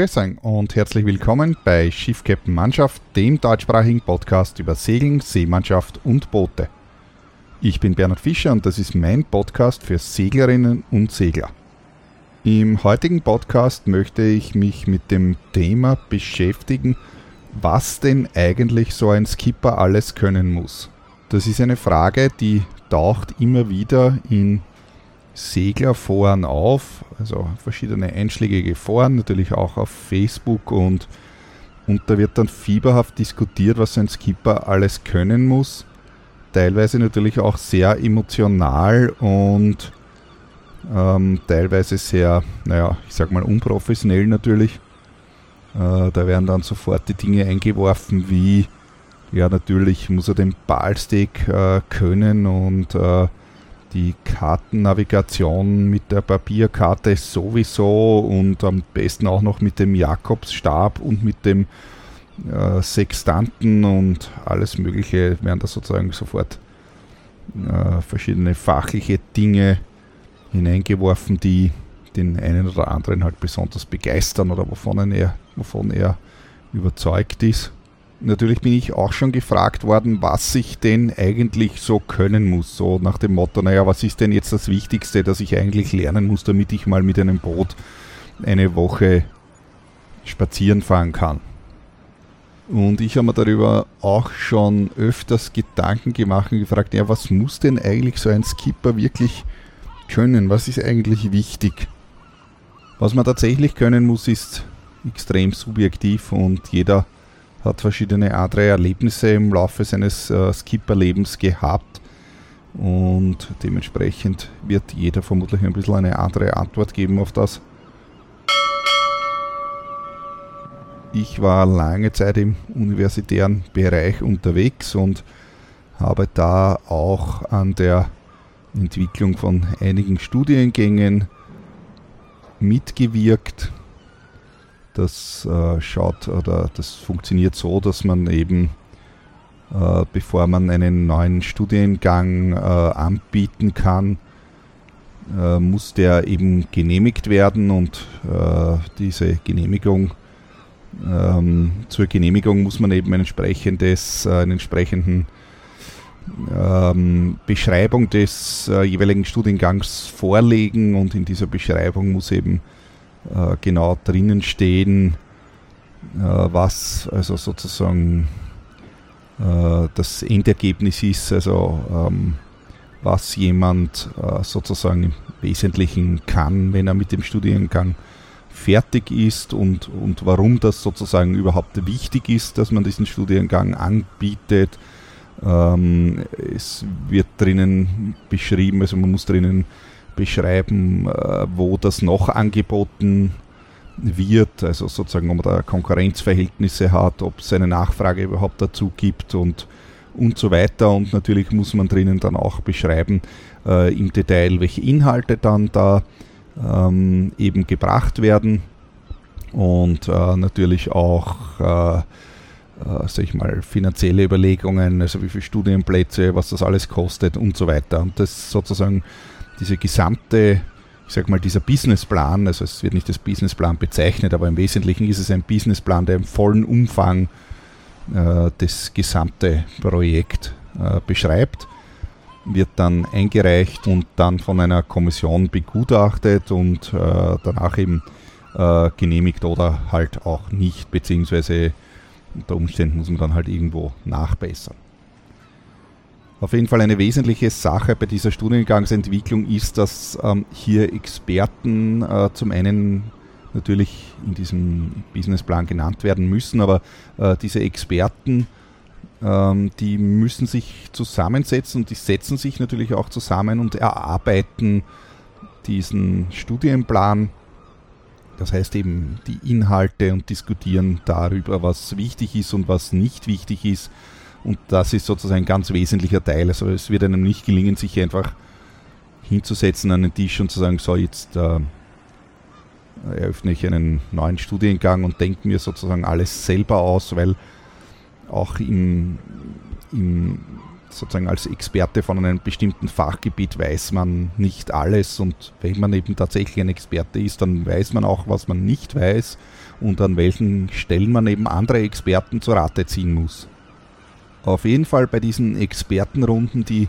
Grüß und herzlich willkommen bei Schiff Captain Mannschaft, dem deutschsprachigen Podcast über Segeln, Seemannschaft und Boote. Ich bin Bernhard Fischer und das ist mein Podcast für Seglerinnen und Segler. Im heutigen Podcast möchte ich mich mit dem Thema beschäftigen, was denn eigentlich so ein Skipper alles können muss. Das ist eine Frage, die taucht immer wieder in Seglerforen auf, also verschiedene einschlägige Foren, natürlich auch auf Facebook und, und da wird dann fieberhaft diskutiert, was ein Skipper alles können muss. Teilweise natürlich auch sehr emotional und ähm, teilweise sehr, naja, ich sag mal unprofessionell natürlich. Äh, da werden dann sofort die Dinge eingeworfen wie, ja, natürlich muss er den Ballstick äh, können und äh, die Kartennavigation mit der Papierkarte sowieso und am besten auch noch mit dem Jakobsstab und mit dem äh, Sextanten und alles Mögliche werden da sozusagen sofort äh, verschiedene fachliche Dinge hineingeworfen, die den einen oder anderen halt besonders begeistern oder wovon er, wovon er überzeugt ist natürlich bin ich auch schon gefragt worden, was ich denn eigentlich so können muss. So nach dem Motto, naja, was ist denn jetzt das Wichtigste, das ich eigentlich lernen muss, damit ich mal mit einem Boot eine Woche spazieren fahren kann. Und ich habe mir darüber auch schon öfters Gedanken gemacht und gefragt, ja, was muss denn eigentlich so ein Skipper wirklich können? Was ist eigentlich wichtig? Was man tatsächlich können muss, ist extrem subjektiv und jeder hat verschiedene andere Erlebnisse im Laufe seines äh, Skipperlebens gehabt und dementsprechend wird jeder vermutlich ein bisschen eine andere Antwort geben auf das. Ich war lange Zeit im universitären Bereich unterwegs und habe da auch an der Entwicklung von einigen Studiengängen mitgewirkt das äh, schaut oder das funktioniert so, dass man eben, äh, bevor man einen neuen Studiengang äh, anbieten kann, äh, muss der eben genehmigt werden und äh, diese Genehmigung ähm, zur Genehmigung muss man eben ein entsprechendes, äh, einen entsprechenden ähm, Beschreibung des jeweiligen Studiengangs vorlegen und in dieser Beschreibung muss eben äh, genau drinnen stehen, äh, was also sozusagen äh, das Endergebnis ist, also ähm, was jemand äh, sozusagen im Wesentlichen kann, wenn er mit dem Studiengang fertig ist und, und warum das sozusagen überhaupt wichtig ist, dass man diesen Studiengang anbietet. Ähm, es wird drinnen beschrieben, also man muss drinnen beschreiben, äh, wo das noch angeboten wird, also sozusagen, ob man da Konkurrenzverhältnisse hat, ob es eine Nachfrage überhaupt dazu gibt und, und so weiter. Und natürlich muss man drinnen dann auch beschreiben äh, im Detail, welche Inhalte dann da ähm, eben gebracht werden und äh, natürlich auch äh, äh, sag ich mal, finanzielle Überlegungen, also wie viele Studienplätze, was das alles kostet und so weiter. Und das sozusagen diese gesamte, ich sag mal, dieser Businessplan, also es wird nicht als Businessplan bezeichnet, aber im Wesentlichen ist es ein Businessplan, der im vollen Umfang äh, das gesamte Projekt äh, beschreibt, wird dann eingereicht und dann von einer Kommission begutachtet und äh, danach eben äh, genehmigt oder halt auch nicht, beziehungsweise unter Umständen muss man dann halt irgendwo nachbessern. Auf jeden Fall eine wesentliche Sache bei dieser Studiengangsentwicklung ist, dass ähm, hier Experten äh, zum einen natürlich in diesem Businessplan genannt werden müssen, aber äh, diese Experten, ähm, die müssen sich zusammensetzen und die setzen sich natürlich auch zusammen und erarbeiten diesen Studienplan. Das heißt eben die Inhalte und diskutieren darüber, was wichtig ist und was nicht wichtig ist und das ist sozusagen ein ganz wesentlicher Teil. Also es wird einem nicht gelingen, sich einfach hinzusetzen an den Tisch und zu sagen, so jetzt äh, eröffne ich einen neuen Studiengang und denke mir sozusagen alles selber aus, weil auch im, im sozusagen als Experte von einem bestimmten Fachgebiet weiß man nicht alles und wenn man eben tatsächlich ein Experte ist, dann weiß man auch, was man nicht weiß und an welchen Stellen man eben andere Experten zur Rate ziehen muss. Auf jeden Fall bei diesen Expertenrunden, die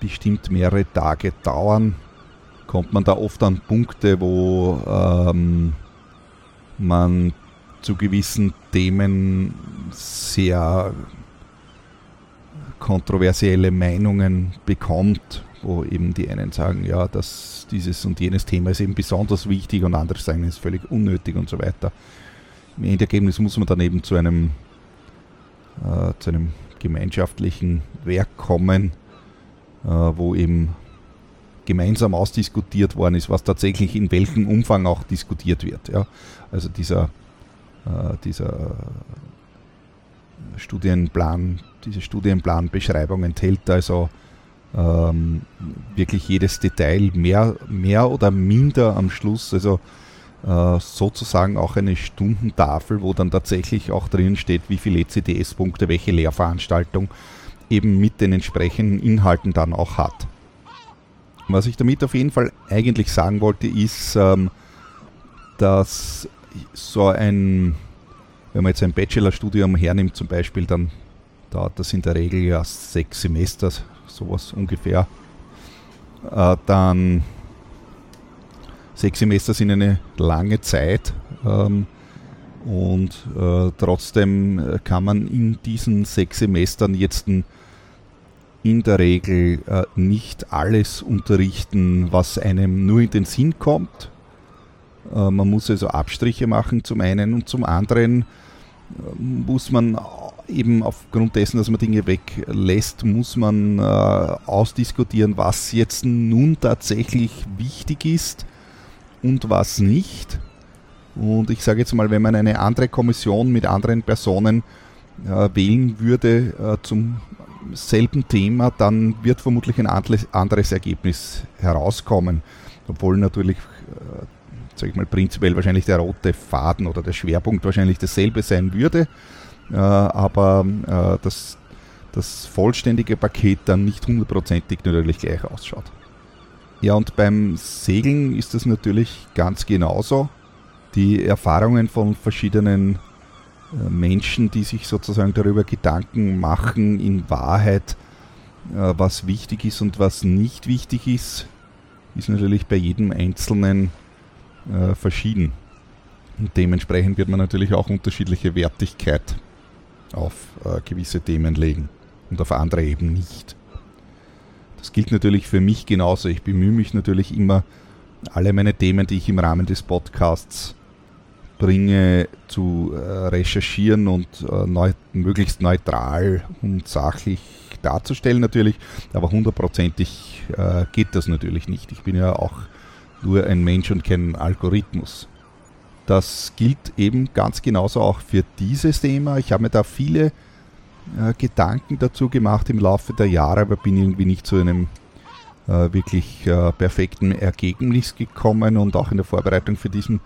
bestimmt mehrere Tage dauern, kommt man da oft an Punkte, wo ähm, man zu gewissen Themen sehr kontroversielle Meinungen bekommt, wo eben die einen sagen, ja, dass dieses und jenes Thema ist eben besonders wichtig und andere sagen, es ist völlig unnötig und so weiter. Im Endergebnis muss man dann eben zu einem, äh, zu einem gemeinschaftlichen Werk kommen, äh, wo eben gemeinsam ausdiskutiert worden ist, was tatsächlich in welchem Umfang auch diskutiert wird. Ja. Also dieser, äh, dieser Studienplan, diese Studienplanbeschreibung enthält also ähm, wirklich jedes Detail mehr, mehr oder minder am Schluss, also sozusagen auch eine Stundentafel, wo dann tatsächlich auch drin steht, wie viele ECDS-Punkte welche Lehrveranstaltung eben mit den entsprechenden Inhalten dann auch hat. Was ich damit auf jeden Fall eigentlich sagen wollte, ist, ähm, dass so ein wenn man jetzt ein Bachelorstudium hernimmt zum Beispiel, dann dauert das in der Regel ja sechs Semester, sowas ungefähr. Äh, dann sechs Semester sind eine lange Zeit ähm, und äh, trotzdem kann man in diesen sechs Semestern jetzt in der Regel äh, nicht alles unterrichten, was einem nur in den Sinn kommt. Äh, man muss also Abstriche machen zum einen und zum anderen muss man eben aufgrund dessen, dass man Dinge weglässt, muss man äh, ausdiskutieren, was jetzt nun tatsächlich wichtig ist und was nicht. Und ich sage jetzt mal, wenn man eine andere Kommission mit anderen Personen äh, wählen würde äh, zum selben Thema, dann wird vermutlich ein anderes Ergebnis herauskommen. Obwohl natürlich äh, sage ich mal, prinzipiell wahrscheinlich der rote Faden oder der Schwerpunkt wahrscheinlich dasselbe sein würde, äh, aber äh, das, das vollständige Paket dann nicht hundertprozentig natürlich gleich ausschaut. Ja, und beim Segeln ist das natürlich ganz genauso. Die Erfahrungen von verschiedenen äh, Menschen, die sich sozusagen darüber Gedanken machen, in Wahrheit, äh, was wichtig ist und was nicht wichtig ist, ist natürlich bei jedem Einzelnen äh, verschieden. Und dementsprechend wird man natürlich auch unterschiedliche Wertigkeit auf gewisse Themen legen und auf andere eben nicht. Das gilt natürlich für mich genauso. Ich bemühe mich natürlich immer, alle meine Themen, die ich im Rahmen des Podcasts bringe, zu äh, recherchieren und äh, neu, möglichst neutral und sachlich darzustellen natürlich. Aber hundertprozentig äh, geht das natürlich nicht. Ich bin ja auch nur ein Mensch und kein Algorithmus. Das gilt eben ganz genauso auch für dieses Thema. Ich habe mir da viele äh, Gedanken dazu gemacht im Laufe der Jahre, aber bin irgendwie nicht zu einem äh, wirklich äh, perfekten Ergebnis gekommen und auch in der Vorbereitung für diesen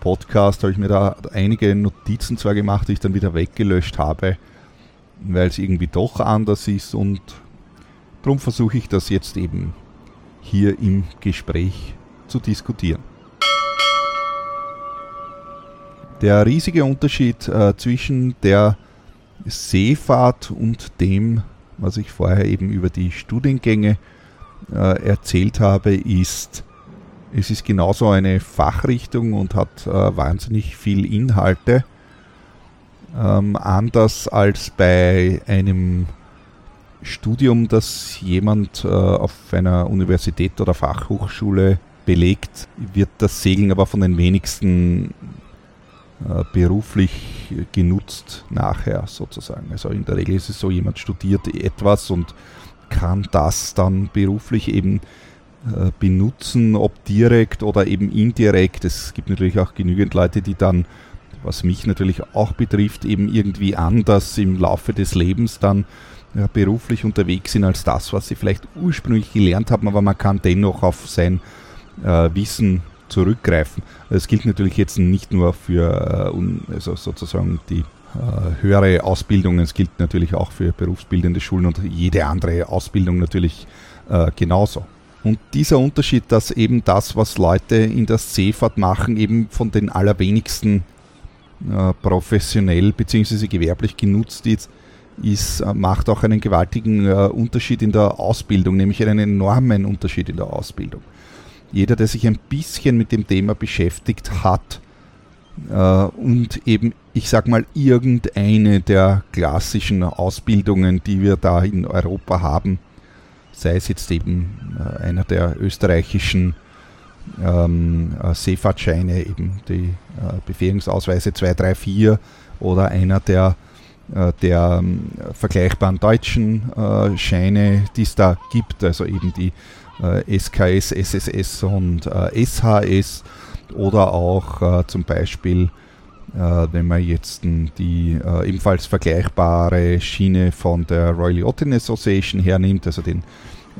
Podcast habe ich mir da einige Notizen zwar gemacht, die ich dann wieder weggelöscht habe, weil es irgendwie doch anders ist und darum versuche ich das jetzt eben hier im Gespräch zu diskutieren. Der riesige Unterschied äh, zwischen der Seefahrt und dem, was ich vorher eben über die Studiengänge äh, erzählt habe, ist, es ist genauso eine Fachrichtung und hat äh, wahnsinnig viel Inhalte. Ähm, anders als bei einem Studium, das jemand äh, auf einer Universität oder Fachhochschule belegt wird das Segeln aber von den wenigsten beruflich genutzt nachher sozusagen. Also in der Regel ist es so, jemand studiert etwas und kann das dann beruflich eben äh, benutzen, ob direkt oder eben indirekt. Es gibt natürlich auch genügend Leute, die dann, was mich natürlich auch betrifft, eben irgendwie anders im Laufe des Lebens dann ja, beruflich unterwegs sind als das, was sie vielleicht ursprünglich gelernt haben, aber man kann dennoch auf sein äh, Wissen zurückgreifen. Das gilt natürlich jetzt nicht nur für äh, also sozusagen die äh, höhere Ausbildungen. Es gilt natürlich auch für berufsbildende Schulen und jede andere Ausbildung natürlich äh, genauso. Und dieser Unterschied, dass eben das, was Leute in der Seefahrt machen, eben von den allerwenigsten professionell bzw. gewerblich genutzt ist, ist, macht auch einen gewaltigen äh, Unterschied in der Ausbildung, nämlich einen enormen Unterschied in der Ausbildung. Jeder, der sich ein bisschen mit dem Thema beschäftigt hat äh, und eben, ich sag mal, irgendeine der klassischen Ausbildungen, die wir da in Europa haben, sei es jetzt eben äh, einer der österreichischen ähm, äh, Seefahrtscheine, eben die äh, Befähigungsausweise 2, 3, 4 oder einer der, äh, der ähm, vergleichbaren deutschen äh, Scheine, die es da gibt, also eben die SKS, SSS und SHS oder auch zum Beispiel wenn man jetzt die äh, ebenfalls vergleichbare Schiene von der Royal Yachting Association hernimmt, also den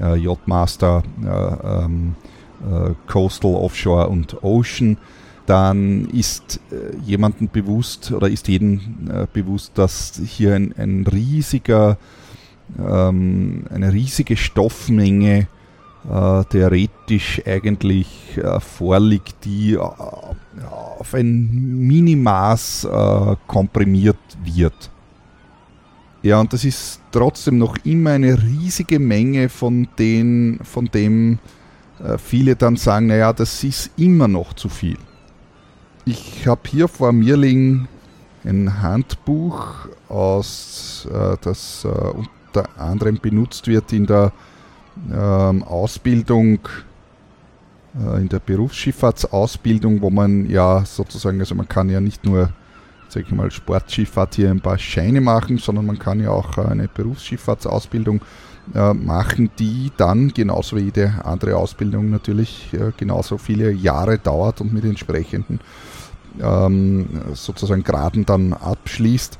äh, Yachtmaster äh, ähm, äh, Coastal, Offshore und Ocean, dann ist äh, jemandem bewusst oder ist jedem äh, bewusst, dass hier ein, ein riesiger, ähm, eine riesige Stoffmenge äh, theoretisch eigentlich äh, vorliegt, die äh, auf ein Minimaß komprimiert wird. Ja, und das ist trotzdem noch immer eine riesige Menge von, den, von dem äh, viele dann sagen, naja, das ist immer noch zu viel. Ich habe hier vor mir liegen ein Handbuch, aus, äh, das äh, unter anderem benutzt wird in der ähm, Ausbildung, in der Berufsschifffahrtsausbildung, wo man ja sozusagen, also man kann ja nicht nur sage ich mal, Sportschifffahrt hier ein paar Scheine machen, sondern man kann ja auch eine Berufsschifffahrtsausbildung äh, machen, die dann genauso wie jede andere Ausbildung natürlich äh, genauso viele Jahre dauert und mit entsprechenden ähm, sozusagen Graden dann abschließt.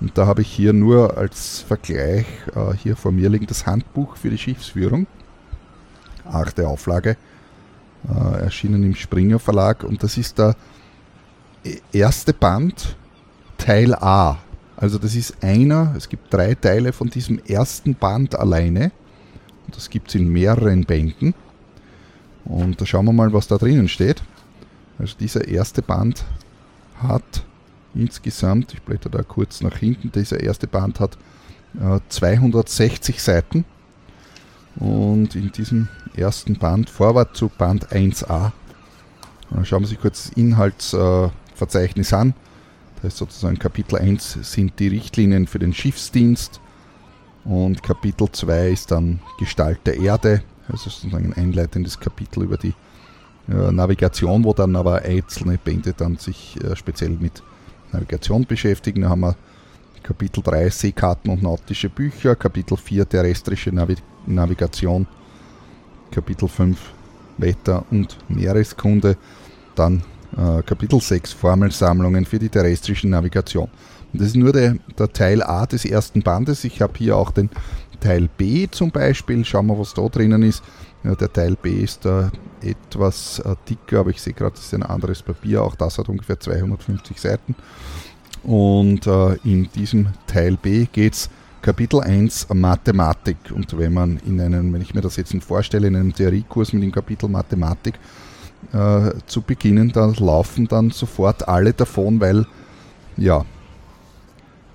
Und da habe ich hier nur als Vergleich äh, hier vor mir liegen das Handbuch für die Schiffsführung. Achte Auflage, äh, erschienen im Springer Verlag. Und das ist der erste Band Teil A. Also das ist einer, es gibt drei Teile von diesem ersten Band alleine. Und das gibt es in mehreren Bänden. Und da schauen wir mal, was da drinnen steht. Also dieser erste Band hat insgesamt, ich blätter da kurz nach hinten, dieser erste Band hat äh, 260 Seiten. Und in diesem ersten Band, Vorwort zu Band 1a, äh, schauen wir sich kurz das Inhaltsverzeichnis äh, an. Das ist sozusagen Kapitel 1 sind die Richtlinien für den Schiffsdienst und Kapitel 2 ist dann Gestalt der Erde, also sozusagen ein einleitendes Kapitel über die äh, Navigation, wo dann aber einzelne Bände dann sich speziell mit Navigation beschäftigen. Da haben wir Kapitel 3 Seekarten und nautische Bücher, Kapitel 4 terrestrische Navi Navigation, Kapitel 5 Wetter- und Meereskunde, dann äh, Kapitel 6 Formelsammlungen für die terrestrische Navigation. Und das ist nur der, der Teil A des ersten Bandes. Ich habe hier auch den Teil B zum Beispiel. Schauen wir, was da drinnen ist. Ja, der Teil B ist äh, etwas dicker, aber ich sehe gerade, das ist ein anderes Papier. Auch das hat ungefähr 250 Seiten. Und äh, in diesem Teil B geht es Kapitel 1 Mathematik. Und wenn man in einem, wenn ich mir das jetzt vorstelle, in einem Theoriekurs mit dem Kapitel Mathematik, äh, zu beginnen, da laufen dann sofort alle davon, weil ja,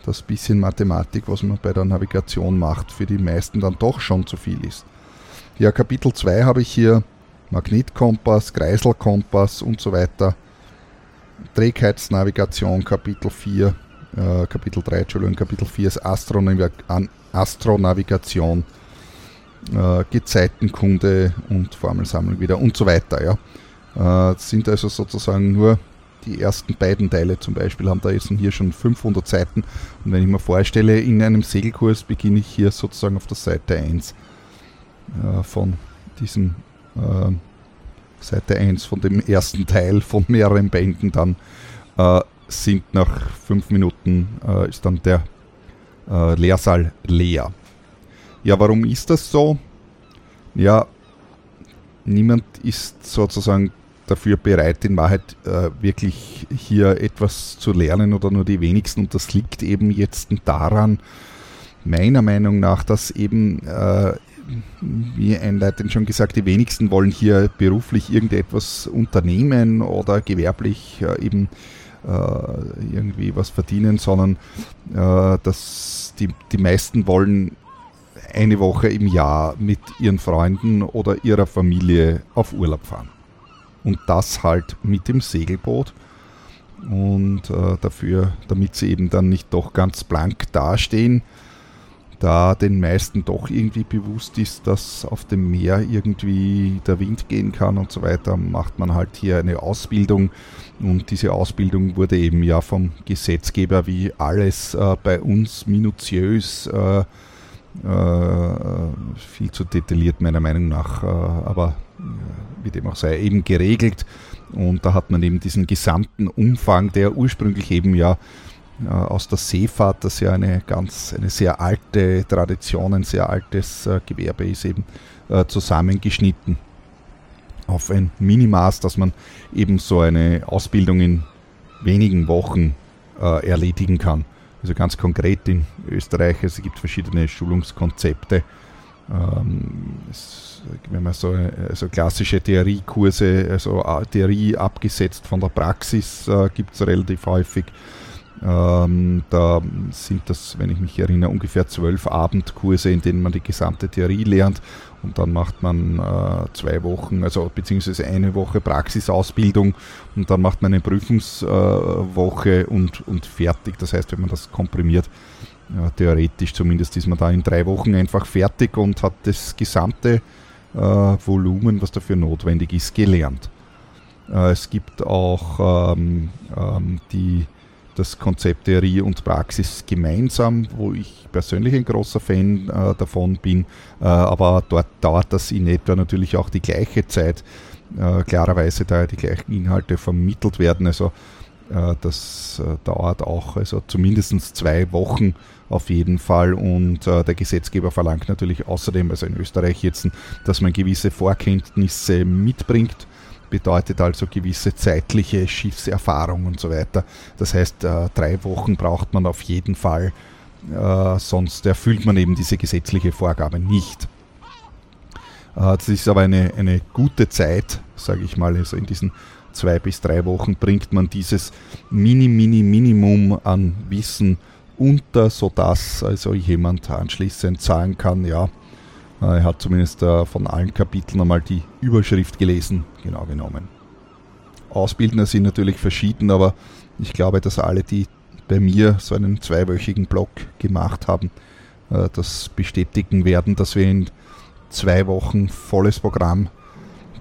das bisschen Mathematik, was man bei der Navigation macht, für die meisten dann doch schon zu viel ist. Ja, Kapitel 2 habe ich hier Magnetkompass, Kreiselkompass und so weiter. Trägheitsnavigation, Kapitel 4, äh, Kapitel 3, Entschuldigung, Kapitel 4 ist Astronav Astronavigation, äh, Gezeitenkunde und Formelsammlung wieder und so weiter. Ja. Äh, sind also sozusagen nur die ersten beiden Teile zum Beispiel haben da jetzt hier schon 500 Seiten. Und wenn ich mir vorstelle, in einem Segelkurs beginne ich hier sozusagen auf der Seite 1 äh, von diesem äh, Seite 1 von dem ersten Teil von mehreren Bänden, dann äh, sind nach 5 Minuten äh, ist dann der äh, Lehrsaal leer. Ja, warum ist das so? Ja, niemand ist sozusagen dafür bereit, in Wahrheit äh, wirklich hier etwas zu lernen oder nur die wenigsten. Und das liegt eben jetzt daran, meiner Meinung nach, dass eben, äh, wie einleitend schon gesagt, die wenigsten wollen hier beruflich irgendetwas unternehmen oder gewerblich äh, eben äh, irgendwie was verdienen, sondern äh, dass die, die meisten wollen eine Woche im Jahr mit ihren Freunden oder ihrer Familie auf Urlaub fahren. Und das halt mit dem Segelboot. Und dafür, damit sie eben dann nicht doch ganz blank dastehen, da den meisten doch irgendwie bewusst ist, dass auf dem Meer irgendwie der Wind gehen kann und so weiter, macht man halt hier eine Ausbildung. Und diese Ausbildung wurde eben ja vom Gesetzgeber wie alles äh, bei uns minutiös äh, äh, viel zu detailliert meiner Meinung nach, äh, aber äh, wie dem auch sei, eben geregelt. Und da hat man eben diesen gesamten Umfang, der ursprünglich eben ja aus der Seefahrt, das ja eine ganz, eine sehr alte Tradition, ein sehr altes Gewerbe ist, eben zusammengeschnitten auf ein Minimaß, dass man eben so eine Ausbildung in wenigen Wochen erledigen kann. Also ganz konkret in Österreich, es gibt verschiedene Schulungskonzepte. Ähm, wenn man so also klassische Theoriekurse, also Theorie abgesetzt von der Praxis, äh, gibt es relativ häufig. Ähm, da sind das, wenn ich mich erinnere, ungefähr zwölf Abendkurse, in denen man die gesamte Theorie lernt und dann macht man äh, zwei Wochen, also beziehungsweise eine Woche Praxisausbildung und dann macht man eine Prüfungswoche äh, und, und fertig. Das heißt, wenn man das komprimiert, ja, theoretisch zumindest ist man da in drei Wochen einfach fertig und hat das gesamte äh, Volumen, was dafür notwendig ist, gelernt. Äh, es gibt auch ähm, ähm, die das Konzept Theorie und Praxis gemeinsam, wo ich persönlich ein großer Fan äh, davon bin, äh, aber dort dauert das in etwa natürlich auch die gleiche Zeit, äh, klarerweise da die gleichen Inhalte vermittelt werden, also äh, das äh, dauert auch also zumindest zwei Wochen auf jeden Fall. Und äh, der Gesetzgeber verlangt natürlich außerdem, also in Österreich jetzt, dass man gewisse Vorkenntnisse mitbringt bedeutet also gewisse zeitliche Schiffserfahrung und so weiter. Das heißt, äh, drei Wochen braucht man auf jeden Fall, äh, sonst erfüllt man eben diese gesetzliche Vorgabe nicht. Äh, das ist aber eine, eine gute Zeit, sage ich mal, also in diesen zwei bis drei Wochen bringt man dieses Mini, Mini, Minimum an Wissen unter, sodass also jemand anschließend sagen kann, ja, er hat zumindest äh, von allen Kapiteln einmal die Überschrift gelesen, genau genommen. Ausbildner sind natürlich verschieden, aber ich glaube, dass alle, die bei mir so einen zweiwöchigen Blog gemacht haben, äh, das bestätigen werden, dass wir in zwei Wochen volles Programm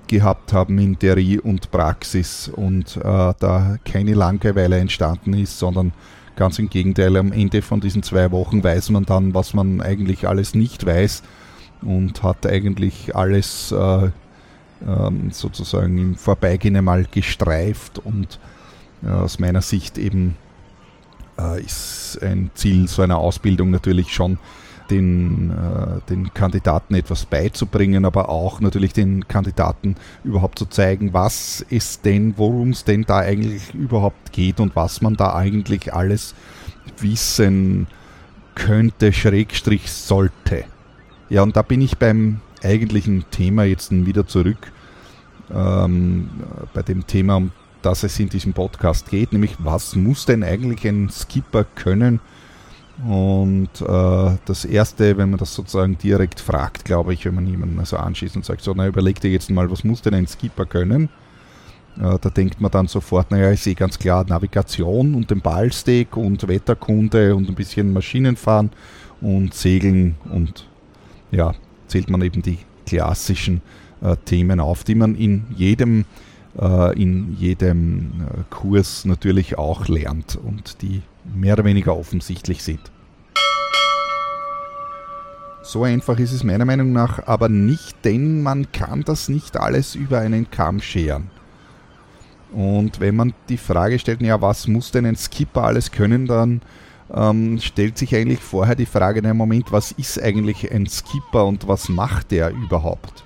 gehabt haben in Theorie und Praxis und äh, da keine Langeweile entstanden ist, sondern ganz im Gegenteil, am Ende von diesen zwei Wochen weiß man dann, was man eigentlich alles nicht weiß und hat eigentlich alles äh, ähm, sozusagen im Vorbeigehen einmal gestreift und äh, aus meiner Sicht eben äh, ist ein Ziel so einer Ausbildung natürlich schon den, äh, den Kandidaten etwas beizubringen, aber auch natürlich den Kandidaten überhaupt zu zeigen, was es denn, worum es denn da eigentlich überhaupt geht und was man da eigentlich alles wissen könnte, Schrägstrich sollte. Ja, und da bin ich beim eigentlichen Thema jetzt wieder zurück. Ähm, bei dem Thema, um das es in diesem Podcast geht, nämlich was muss denn eigentlich ein Skipper können? Und äh, das Erste, wenn man das sozusagen direkt fragt, glaube ich, wenn man jemanden also anschießt und sagt, so, na überleg dir jetzt mal, was muss denn ein Skipper können? Äh, da denkt man dann sofort, naja, ich sehe ganz klar Navigation und den Ballsteg und Wetterkunde und ein bisschen Maschinenfahren und Segeln und ja, zählt man eben die klassischen äh, Themen auf, die man in jedem, äh, in jedem äh, Kurs natürlich auch lernt und die mehr oder weniger offensichtlich sind. So einfach ist es meiner Meinung nach aber nicht, denn man kann das nicht alles über einen Kamm scheren. Und wenn man die Frage stellt, ja, was muss denn ein Skipper alles können, dann ähm, stellt sich eigentlich vorher die Frage, na Moment, was ist eigentlich ein Skipper und was macht der überhaupt?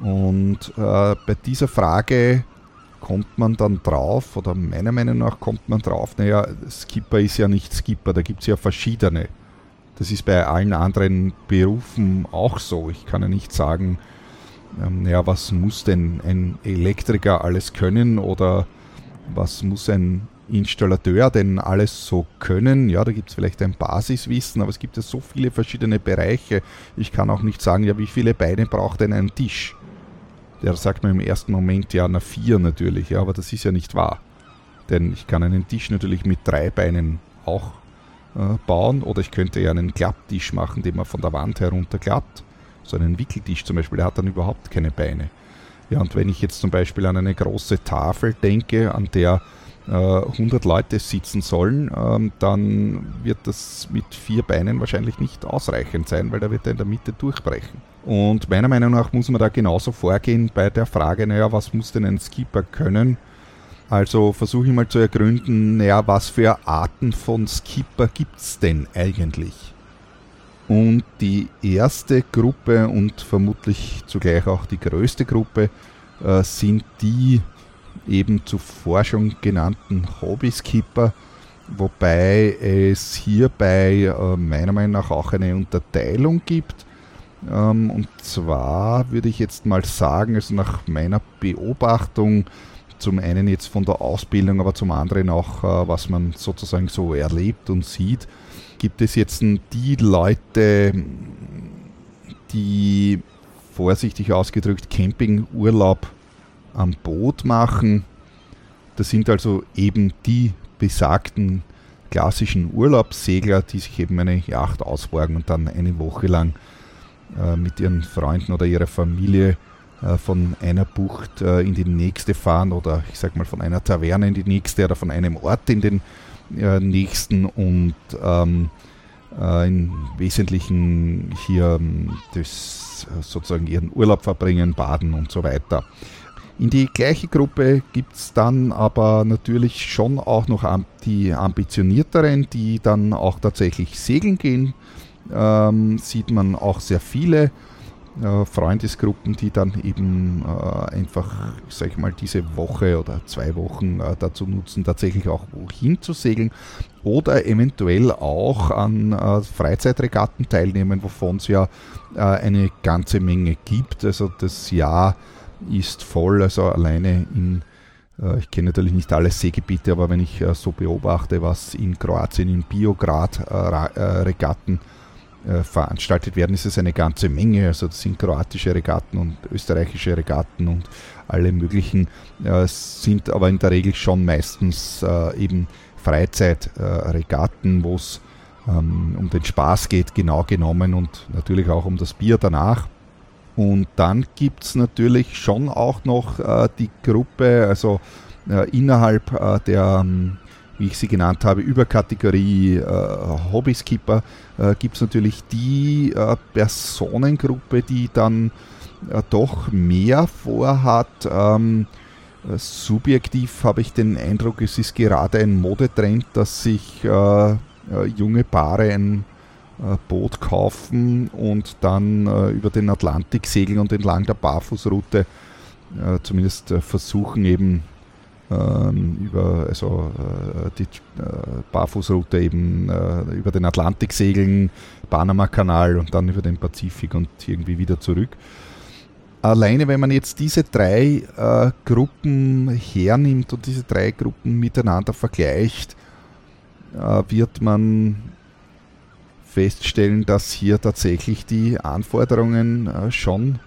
Und äh, bei dieser Frage kommt man dann drauf, oder meiner Meinung nach kommt man drauf, naja, Skipper ist ja nicht Skipper, da gibt es ja verschiedene. Das ist bei allen anderen Berufen auch so. Ich kann ja nicht sagen, ähm, naja, was muss denn ein Elektriker alles können oder was muss ein Installateur denn alles so können? Ja, da gibt es vielleicht ein Basiswissen, aber es gibt ja so viele verschiedene Bereiche. Ich kann auch nicht sagen, ja, wie viele Beine braucht denn ein Tisch? Der sagt mir im ersten Moment, ja, na vier natürlich, ja, aber das ist ja nicht wahr. Denn ich kann einen Tisch natürlich mit drei Beinen auch äh, bauen oder ich könnte ja einen Klapptisch machen, den man von der Wand herunter klappt. So einen Wickeltisch zum Beispiel, der hat dann überhaupt keine Beine. Ja, und wenn ich jetzt zum Beispiel an eine große Tafel denke, an der 100 äh, Leute sitzen sollen, ähm, dann wird das mit vier Beinen wahrscheinlich nicht ausreichend sein, weil da wird er in der Mitte durchbrechen. Und meiner Meinung nach muss man da genauso vorgehen bei der Frage, naja, was muss denn ein Skipper können? Also versuche ich mal zu ergründen, naja, was für Arten von Skipper gibt es denn eigentlich? Und die erste Gruppe und vermutlich zugleich auch die größte Gruppe äh, sind die eben zuvor schon genannten Hobbyskipper, wobei es hierbei äh, meiner Meinung nach auch eine Unterteilung gibt. Ähm, und zwar würde ich jetzt mal sagen, also nach meiner Beobachtung, zum einen jetzt von der Ausbildung, aber zum anderen auch, äh, was man sozusagen so erlebt und sieht, gibt es jetzt die Leute, die vorsichtig ausgedrückt Campingurlaub am Boot machen. Das sind also eben die besagten klassischen Urlaubssegler, die sich eben eine Yacht ausborgen und dann eine Woche lang äh, mit ihren Freunden oder ihrer Familie äh, von einer Bucht äh, in die nächste fahren oder ich sag mal von einer Taverne in die nächste oder von einem Ort in den nächsten und ähm, äh, im Wesentlichen hier ähm, das, sozusagen ihren Urlaub verbringen, baden und so weiter. In die gleiche Gruppe gibt es dann aber natürlich schon auch noch die ambitionierteren, die dann auch tatsächlich segeln gehen. Ähm, sieht man auch sehr viele äh, Freundesgruppen, die dann eben äh, einfach, sag ich mal, diese Woche oder zwei Wochen äh, dazu nutzen, tatsächlich auch wohin zu segeln oder eventuell auch an äh, Freizeitregatten teilnehmen, wovon es ja äh, eine ganze Menge gibt. Also das Jahr ist voll, also alleine in, äh, ich kenne natürlich nicht alle Seegebiete, aber wenn ich äh, so beobachte, was in Kroatien in Biograd-Regatten äh, veranstaltet werden, ist es eine ganze Menge. Also das sind kroatische Regatten und österreichische Regatten und alle möglichen sind aber in der Regel schon meistens eben Freizeitregatten, wo es ähm, um den Spaß geht, genau genommen und natürlich auch um das Bier danach. Und dann gibt es natürlich schon auch noch äh, die Gruppe, also äh, innerhalb äh, der, ähm, wie ich sie genannt habe, Überkategorie äh, Hobbyskipper äh, gibt es natürlich die äh, Personengruppe, die dann doch mehr vorhat. Ähm, subjektiv habe ich den Eindruck, es ist gerade ein Modetrend, dass sich junge Paare ein Boot kaufen und dann äh, über den Atlantik segeln und entlang der Barfußroute äh, zumindest versuchen eben ähm, über also die Barfußroute eben über den Atlantik segeln, Panama-Kanal und dann über den Pazifik und irgendwie wieder zurück. Alleine wenn man jetzt diese drei äh, Gruppen hernimmt und diese drei Gruppen miteinander vergleicht, äh, wird man feststellen, dass hier tatsächlich die Anforderungen äh, schon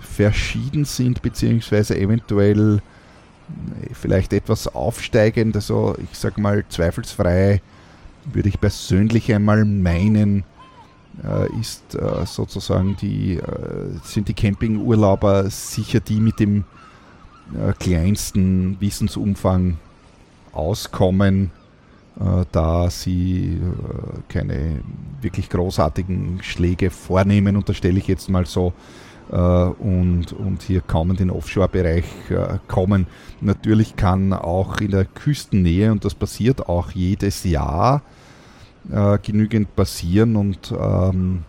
verschieden sind, beziehungsweise eventuell äh, vielleicht etwas aufsteigend. Also ich sage mal zweifelsfrei würde ich persönlich einmal meinen, äh, ist sozusagen die, sind die Campingurlauber sicher die mit dem kleinsten Wissensumfang auskommen da sie äh, keine wirklich großartigen Schläge vornehmen, unterstelle ich jetzt mal so, äh, und, und hier kaum in den Offshore-Bereich kommen. Natürlich kann auch in der Küstennähe, und das passiert auch jedes Jahr, genügend passieren und ähm,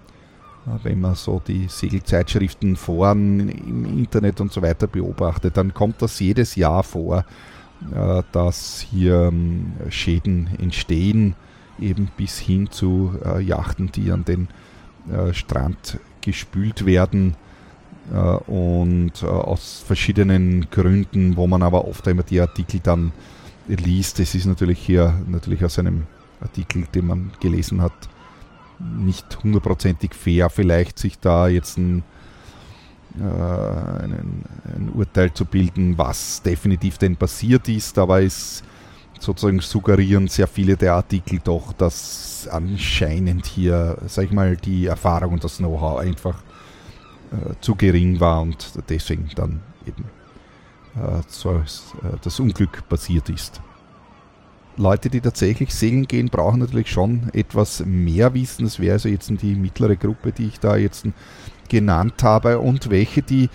wenn man so die Segelzeitschriften, Foren im Internet und so weiter beobachtet, dann kommt das jedes Jahr vor, äh, dass hier ähm, Schäden entstehen, eben bis hin zu äh, Yachten, die an den äh, Strand gespült werden und aus verschiedenen Gründen, wo man aber oft immer die Artikel dann liest. Das ist natürlich hier natürlich aus einem Artikel, den man gelesen hat, nicht hundertprozentig fair, vielleicht sich da jetzt ein, äh, einen, ein Urteil zu bilden, was definitiv denn passiert ist, aber es sozusagen suggerieren sehr viele der Artikel doch, dass anscheinend hier, sag ich mal, die Erfahrung und das Know-how einfach äh, zu gering war und deswegen dann eben äh, so, äh, das Unglück passiert ist. Leute, die tatsächlich segeln gehen, brauchen natürlich schon etwas mehr Wissen. Das wäre also jetzt die mittlere Gruppe, die ich da jetzt genannt habe und welche, die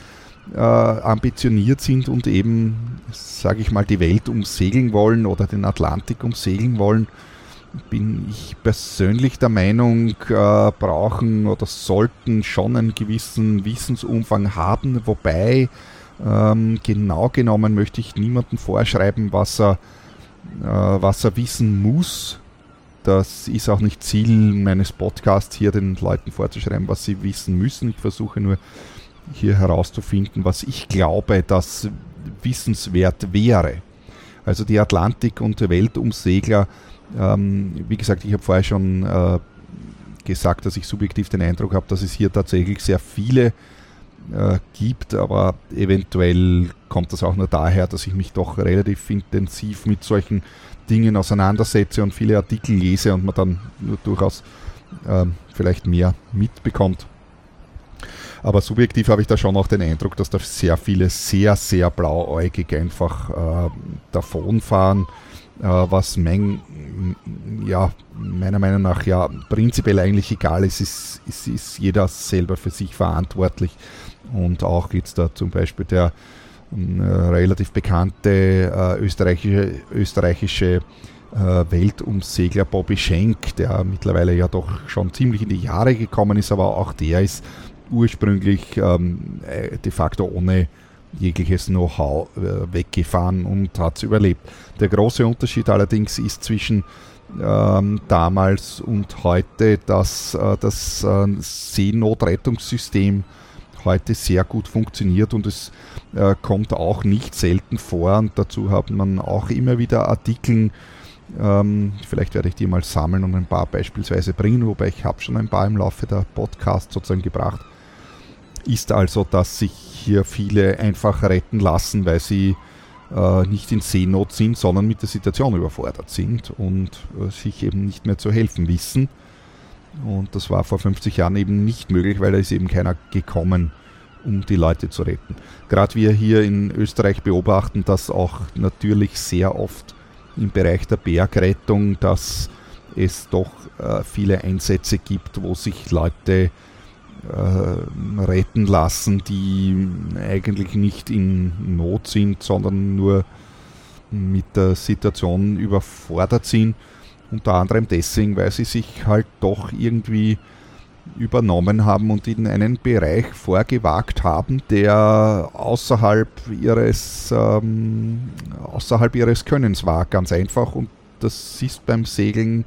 äh, ambitioniert sind und eben, sage ich mal, die Welt umsegeln wollen oder den Atlantik umsegeln wollen, bin ich persönlich der Meinung, äh, brauchen oder sollten schon einen gewissen Wissensumfang haben, wobei ähm, genau genommen möchte ich niemandem vorschreiben, was er äh, was er wissen muss. Das ist auch nicht Ziel meines Podcasts, hier den Leuten vorzuschreiben, was sie wissen müssen. Ich versuche nur hier herauszufinden, was ich glaube, dass wissenswert wäre. Also die Atlantik- und Weltumsegler, ähm, wie gesagt, ich habe vorher schon äh, gesagt, dass ich subjektiv den Eindruck habe, dass es hier tatsächlich sehr viele äh, gibt, aber eventuell kommt das auch nur daher, dass ich mich doch relativ intensiv mit solchen Dingen auseinandersetze und viele Artikel lese und man dann durchaus äh, vielleicht mehr mitbekommt. Aber subjektiv habe ich da schon auch den Eindruck, dass da sehr viele sehr, sehr blauäugig einfach äh, davonfahren, äh, was mein, ja, meiner Meinung nach ja prinzipiell eigentlich egal ist, ist, ist, ist jeder selber für sich verantwortlich und auch jetzt da zum Beispiel der relativ bekannte äh, österreichische, österreichische äh, Weltumsegler Bobby Schenk, der mittlerweile ja doch schon ziemlich in die Jahre gekommen ist, aber auch der ist ursprünglich ähm, äh, de facto ohne jegliches Know-how äh, weggefahren und hat es überlebt. Der große Unterschied allerdings ist zwischen ähm, damals und heute, dass äh, das äh, Seenotrettungssystem heute sehr gut funktioniert und es äh, kommt auch nicht selten vor und dazu hat man auch immer wieder Artikel, ähm, vielleicht werde ich die mal sammeln und ein paar beispielsweise bringen, wobei ich habe schon ein paar im Laufe der Podcast sozusagen gebracht, ist also, dass sich hier viele einfach retten lassen, weil sie äh, nicht in Seenot sind, sondern mit der Situation überfordert sind und äh, sich eben nicht mehr zu helfen wissen. Und das war vor 50 Jahren eben nicht möglich, weil da ist eben keiner gekommen, um die Leute zu retten. Gerade wir hier in Österreich beobachten das auch natürlich sehr oft im Bereich der Bergrettung, dass es doch äh, viele Einsätze gibt, wo sich Leute äh, retten lassen, die eigentlich nicht in Not sind, sondern nur mit der Situation überfordert sind unter anderem deswegen, weil sie sich halt doch irgendwie übernommen haben und in einen Bereich vorgewagt haben, der außerhalb ihres, ähm, außerhalb ihres Könnens war, ganz einfach. Und das ist beim Segeln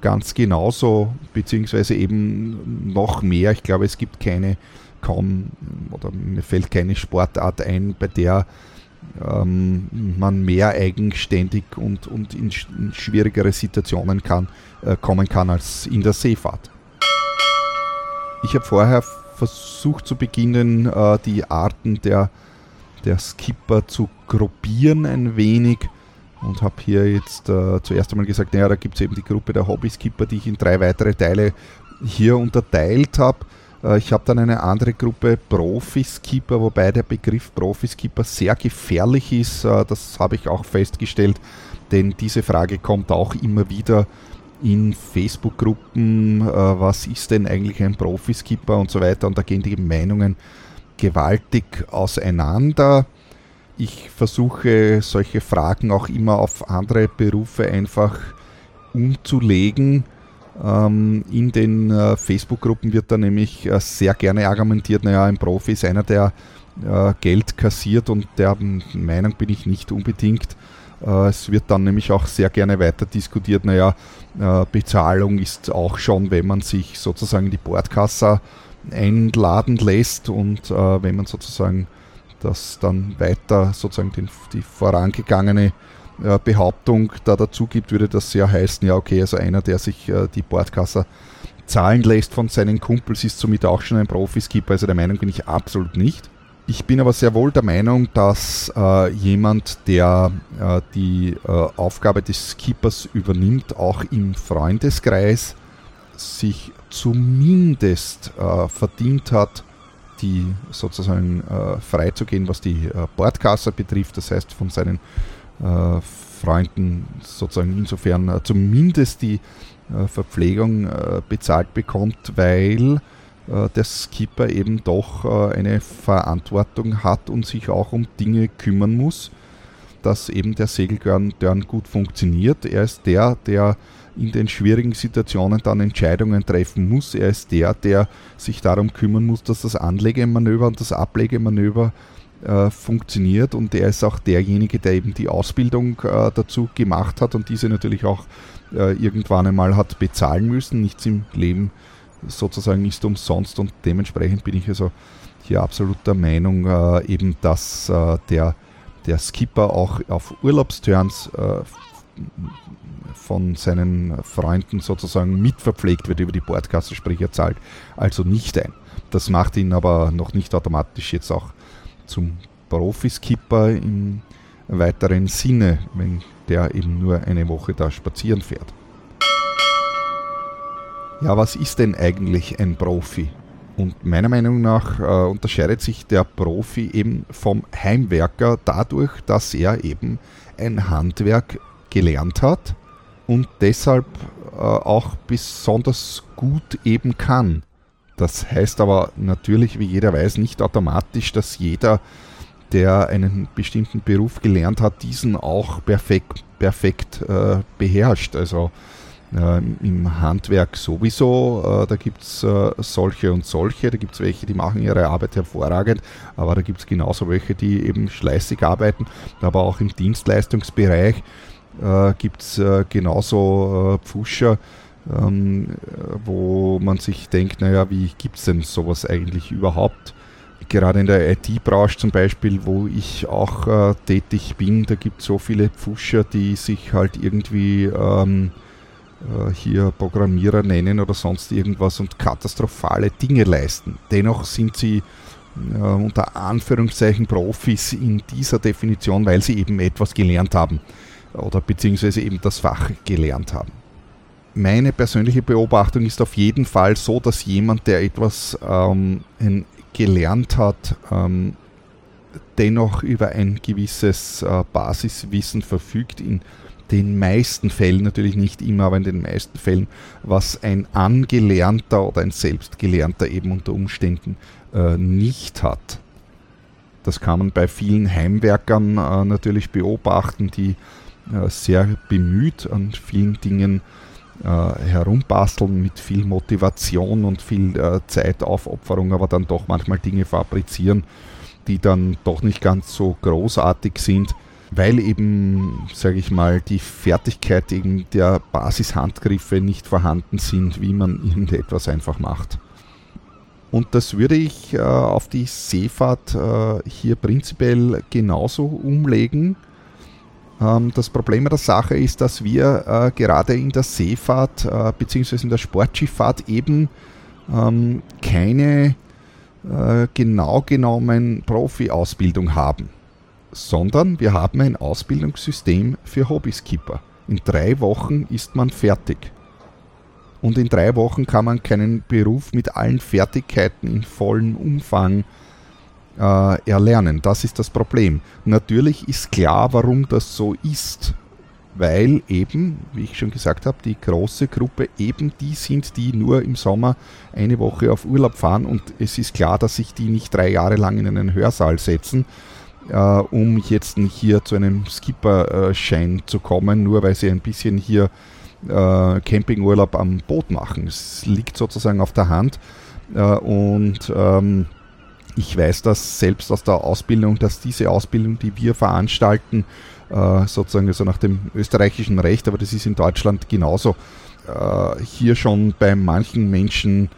ganz genauso, beziehungsweise eben noch mehr. Ich glaube, es gibt keine, kaum, oder mir fällt keine Sportart ein, bei der man mehr eigenständig und, und in, in schwierigere Situationen kann, äh, kommen kann als in der Seefahrt. Ich habe vorher versucht zu beginnen, äh, die Arten der, der Skipper zu gruppieren ein wenig und habe hier jetzt äh, zuerst einmal gesagt, naja, da gibt es eben die Gruppe der Hobby-Skipper, die ich in drei weitere Teile hier unterteilt habe. Äh, ich habe dann eine andere Gruppe Profiskipper, wobei der Begriff Profiskipper sehr gefährlich ist. Äh, das habe ich auch festgestellt, denn diese Frage kommt auch immer wieder in Facebook-Gruppen, äh, was ist denn eigentlich ein Profiskipper und so weiter. Und da gehen die Meinungen gewaltig auseinander. Ich versuche solche Fragen auch immer auf andere Berufe einfach umzulegen in den äh, Facebook-Gruppen wird da nämlich äh, sehr gerne argumentiert, naja, ein Profi ist einer, der äh, Geld kassiert und der Meinung bin ich nicht unbedingt. Es wird dann nämlich auch sehr gerne weiter diskutiert, naja, Bezahlung ist auch schon, wenn man sich sozusagen die Bordkasse einladen lässt und wenn man sozusagen das dann weiter sozusagen den, die vorangegangene äh, Behauptung da dazu gibt, würde das sehr heißen, ja okay, also einer, der sich äh, die Bordkasse zahlen lässt von seinen Kumpels, ist somit auch schon ein Profiskipper. Also der Meinung bin ich absolut nicht. Ich bin aber sehr wohl der Meinung, dass äh, jemand, der äh, die äh, Aufgabe des Keepers übernimmt, auch im Freundeskreis sich zumindest äh, verdient hat, die sozusagen freizugehen, was die Bordkasse betrifft. Das heißt, von seinen Freunden sozusagen insofern äh, zumindest die äh, Verpflegung bezahlt bekommt, weil der Skipper eben doch eine Verantwortung hat und sich auch um Dinge kümmern muss, dass eben der Segeltörn gut funktioniert. Er ist der, der in den schwierigen Situationen dann Entscheidungen treffen muss. Er ist der, der sich darum kümmern muss, dass das Anlegemanöver und das Ablegemanöver äh, funktioniert und er ist auch derjenige, der eben die Ausbildung äh, dazu gemacht hat und diese natürlich auch äh, irgendwann einmal hat bezahlen müssen. Nichts im Leben sozusagen ist umsonst und dementsprechend bin ich also hier absolut der Meinung, äh, eben, dass äh, der, der Skipper auch auf Urlaubsterns äh, von seinen Freunden sozusagen mitverpflegt wird über die Bordkasse, sprich er zahlt also nicht ein. Das macht ihn aber noch nicht automatisch jetzt auch zum Profiskipper im weiteren Sinne, wenn der eben nur eine Woche da spazieren fährt. Ja, was ist denn eigentlich ein Profi? Und meiner Meinung nach äh, unterscheidet sich der Profi eben vom Heimwerker dadurch, dass er eben ein Handwerk gelernt hat und deshalb äh, auch besonders gut eben kann. Das heißt aber natürlich, wie jeder weiß, nicht automatisch, dass jeder, der einen bestimmten Beruf gelernt hat, diesen auch perfekt, perfekt äh, beherrscht. Also äh, im Handwerk sowieso, äh, da gibt es äh, solche und solche, da gibt es welche, die machen ihre Arbeit hervorragend, aber da gibt es genauso welche, die eben schleißig arbeiten, aber auch im Dienstleistungsbereich äh, gibt es äh, genauso Pfuscher, ähm, wo man sich denkt, naja, wie gibt es denn sowas eigentlich überhaupt? Gerade in der IT-Branche zum Beispiel, wo ich auch äh, tätig bin, da gibt es so viele Pfuscher, die sich halt irgendwie ähm, äh, hier Programmierer nennen oder sonst irgendwas und katastrophale Dinge leisten. Dennoch sind sie äh, unter Anführungszeichen Profis in dieser Definition, weil sie eben etwas gelernt haben oder beziehungsweise eben das Fach gelernt haben meine persönliche Beobachtung ist auf jeden Fall so, dass jemand, der etwas ähm, gelernt hat, ähm, dennoch über ein gewisses äh, Basiswissen verfügt, in den meisten Fällen, natürlich nicht immer, aber in den meisten Fällen, was ein Angelernter oder ein Selbstgelernter eben unter Umständen äh, nicht hat. Das kann man bei vielen Heimwerkern äh, natürlich beobachten, die äh, sehr bemüht an vielen Dingen äh, herumbasteln mit viel Motivation und viel äh, Zeitaufopferung, aber dann doch manchmal Dinge fabrizieren, die dann doch nicht ganz so großartig sind, weil eben, sage ich mal, die Fertigkeit eben der Basishandgriffe nicht vorhanden sind, wie man irgendetwas einfach macht. Und das würde ich äh, auf die Seefahrt äh, hier prinzipiell genauso umlegen das Problem der Sache ist, dass wir äh, gerade in der Seefahrt äh, bzw. in der Sportschifffahrt eben ähm, keine äh, genau genommen Profi-Ausbildung haben, sondern wir haben ein Ausbildungssystem für Hobbyskipper. In drei Wochen ist man fertig. Und in drei Wochen kann man keinen Beruf mit allen Fertigkeiten in vollem Umfang äh, erlernen. Das ist das Problem. Natürlich ist klar, warum das so ist. Weil eben, wie ich schon gesagt habe, die große Gruppe eben die sind, die nur im Sommer eine Woche auf Urlaub fahren und es ist klar, dass sich die nicht drei Jahre lang in einen Hörsaal setzen, äh, um jetzt hier zu einem Skipper-Schein zu kommen, nur weil sie ein bisschen hier äh, Campingurlaub am Boot machen. Es liegt sozusagen auf der Hand äh, und ähm, ich weiß das selbst aus der Ausbildung, dass diese Ausbildung, die wir veranstalten, äh, sozusagen also nach dem österreichischen Recht, aber das ist in Deutschland genauso, äh, hier schon bei manchen Menschen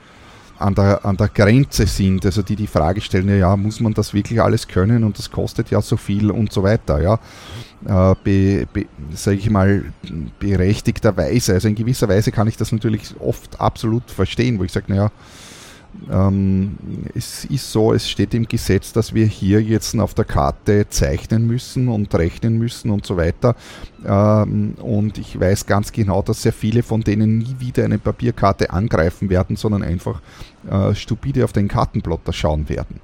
an der, an der Grenze sind, also die die Frage stellen, ja, muss man das wirklich alles können und das kostet ja so viel und so weiter, ja. Äh, be, be, sage ich mal, berechtigterweise, also in gewisser Weise kann ich das natürlich oft absolut verstehen, wo ich sage, naja, ähm, es ist so, es steht im Gesetz, dass wir hier jetzt auf der Karte zeichnen müssen und rechnen müssen und so weiter. Ähm, und ich weiß ganz genau, dass sehr viele von denen nie wieder eine Papierkarte angreifen werden, sondern einfach äh, stupide auf den Kartenplotter schauen werden.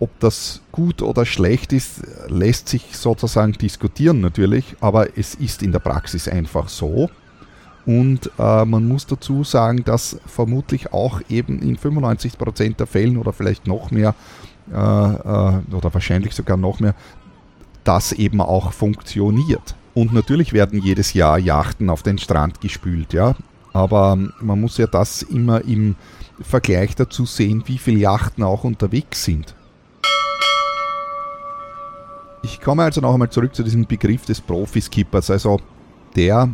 Ob das gut oder schlecht ist, lässt sich sozusagen diskutieren natürlich, aber es ist in der Praxis einfach so. Und äh, man muss dazu sagen, dass vermutlich auch eben in 95% der Fällen oder vielleicht noch mehr äh, äh, oder wahrscheinlich sogar noch mehr, das eben auch funktioniert. Und natürlich werden jedes Jahr Yachten auf den Strand gespült, ja. Aber man muss ja das immer im Vergleich dazu sehen, wie viele Yachten auch unterwegs sind. Ich komme also noch einmal zurück zu diesem Begriff des Profiskippers. Also der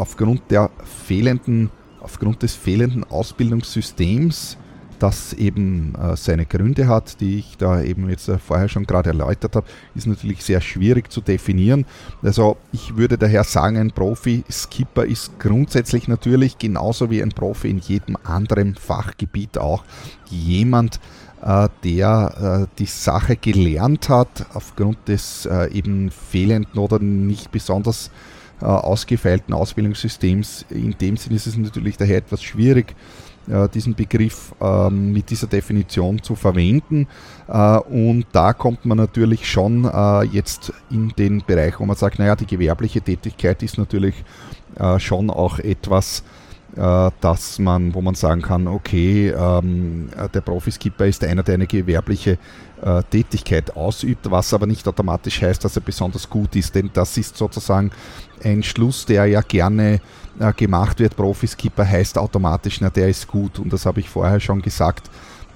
aufgrund der fehlenden, aufgrund des fehlenden Ausbildungssystems, das eben äh, seine Gründe hat, die ich da eben jetzt äh, vorher schon gerade erläutert habe, ist natürlich sehr schwierig zu definieren. Also ich würde daher sagen, ein Profi-Skipper ist grundsätzlich natürlich genauso wie ein Profi in jedem anderen Fachgebiet auch jemand, äh, der die Sache gelernt hat aufgrund des eben fehlenden oder nicht besonders äh, ausgefeilten Ausbildungssystems. In dem Sinne ist es natürlich daher etwas schwierig, äh, diesen Begriff ähm, mit dieser Definition zu verwenden. Äh, und da kommt man natürlich schon äh, jetzt in den Bereich, wo man sagt, naja, die gewerbliche Tätigkeit ist natürlich äh, schon auch etwas, äh, dass man, wo man sagen kann, okay, ähm, der Profiskipper ist einer, der eine gewerbliche äh, Tätigkeit ausübt, was aber nicht automatisch heißt, dass er besonders gut ist, denn das ist sozusagen ein Schluss, der ja gerne äh, gemacht wird. Profiskipper heißt automatisch, na, der ist gut und das habe ich vorher schon gesagt.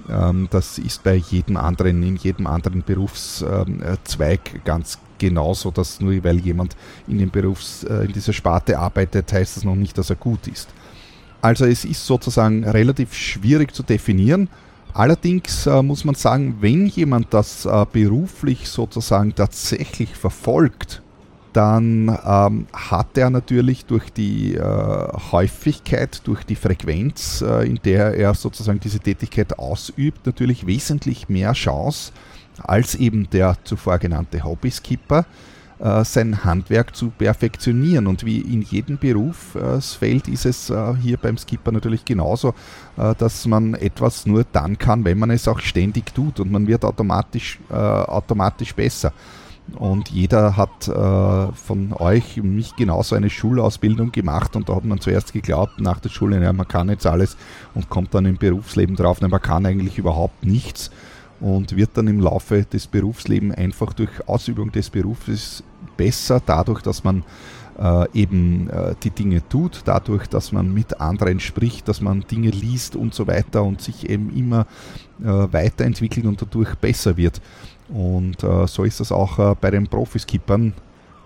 Ähm, das ist bei jedem anderen, in jedem anderen Berufszweig ähm, ganz genauso, dass nur weil jemand in, dem Berufs, in dieser Sparte arbeitet, heißt das noch nicht, dass er gut ist. Also es ist sozusagen relativ schwierig zu definieren. Allerdings äh, muss man sagen, wenn jemand das äh, beruflich sozusagen tatsächlich verfolgt, dann ähm, hat er natürlich durch die äh, Häufigkeit, durch die Frequenz, äh, in der er sozusagen diese Tätigkeit ausübt, natürlich wesentlich mehr Chance als eben der zuvor genannte Hobbyskipper, sein Handwerk zu perfektionieren. Und wie in jedem Berufsfeld ist es äh, hier beim Skipper natürlich genauso, äh, dass man etwas nur dann kann, wenn man es auch ständig tut und man wird automatisch, automatisch besser. Und jeder hat äh, von euch, mich genauso eine Schulausbildung gemacht und da hat man zuerst geglaubt, nach der Schule, ja, man kann jetzt alles und kommt dann im Berufsleben drauf, man kann eigentlich überhaupt nichts und wird dann im Laufe des Berufslebens einfach durch Ausübung des Berufes besser, dadurch, dass man äh, eben äh, die Dinge tut, dadurch, dass man mit anderen spricht, dass man Dinge liest und so weiter und sich eben immer äh, weiterentwickelt und dadurch besser wird. Und äh, so ist das auch äh, bei den Profiskippern.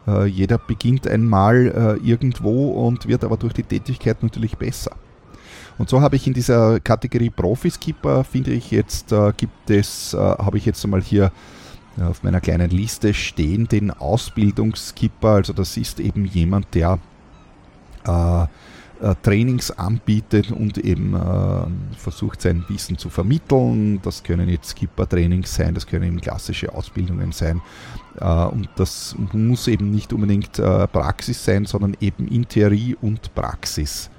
Äh, jeder beginnt einmal irgendwo und wird aber durch die Tätigkeit natürlich besser. Und so habe ich in dieser Kategorie Profiskipper, finde ich jetzt, äh, gibt es, äh, habe ich jetzt einmal hier äh, auf meiner kleinen Liste stehen, den Ausbildungskipper. Also das ist eben jemand, der äh, äh, Trainings anbietet und eben äh, versucht sein Wissen zu vermitteln. Das können jetzt Skipper-Trainings sein, das können eben klassische Ausbildungen sein. und das muss eben nicht unbedingt Praxis sein, sondern eben in Theorie und Praxis.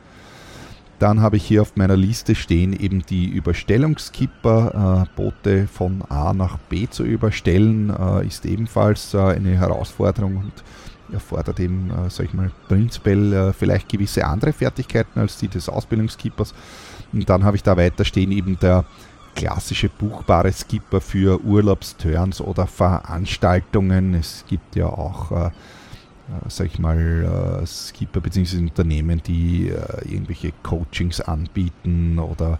Dann habe ich hier auf meiner Liste stehen eben die Überstellungskipper. Äh, Boote von A nach B zu überstellen äh, ist ebenfalls äh, eine Herausforderung und erfordert eben, äh, sag ich mal, prinzipiell äh, vielleicht gewisse andere Fertigkeiten als die des Ausbildungskippers. Und dann habe ich da weiter stehen eben der klassische buchbare Skipper für Urlaubsturns oder Veranstaltungen. Es gibt ja auch äh, sag ich mal, Skipper bzw. Unternehmen, die irgendwelche Coachings anbieten oder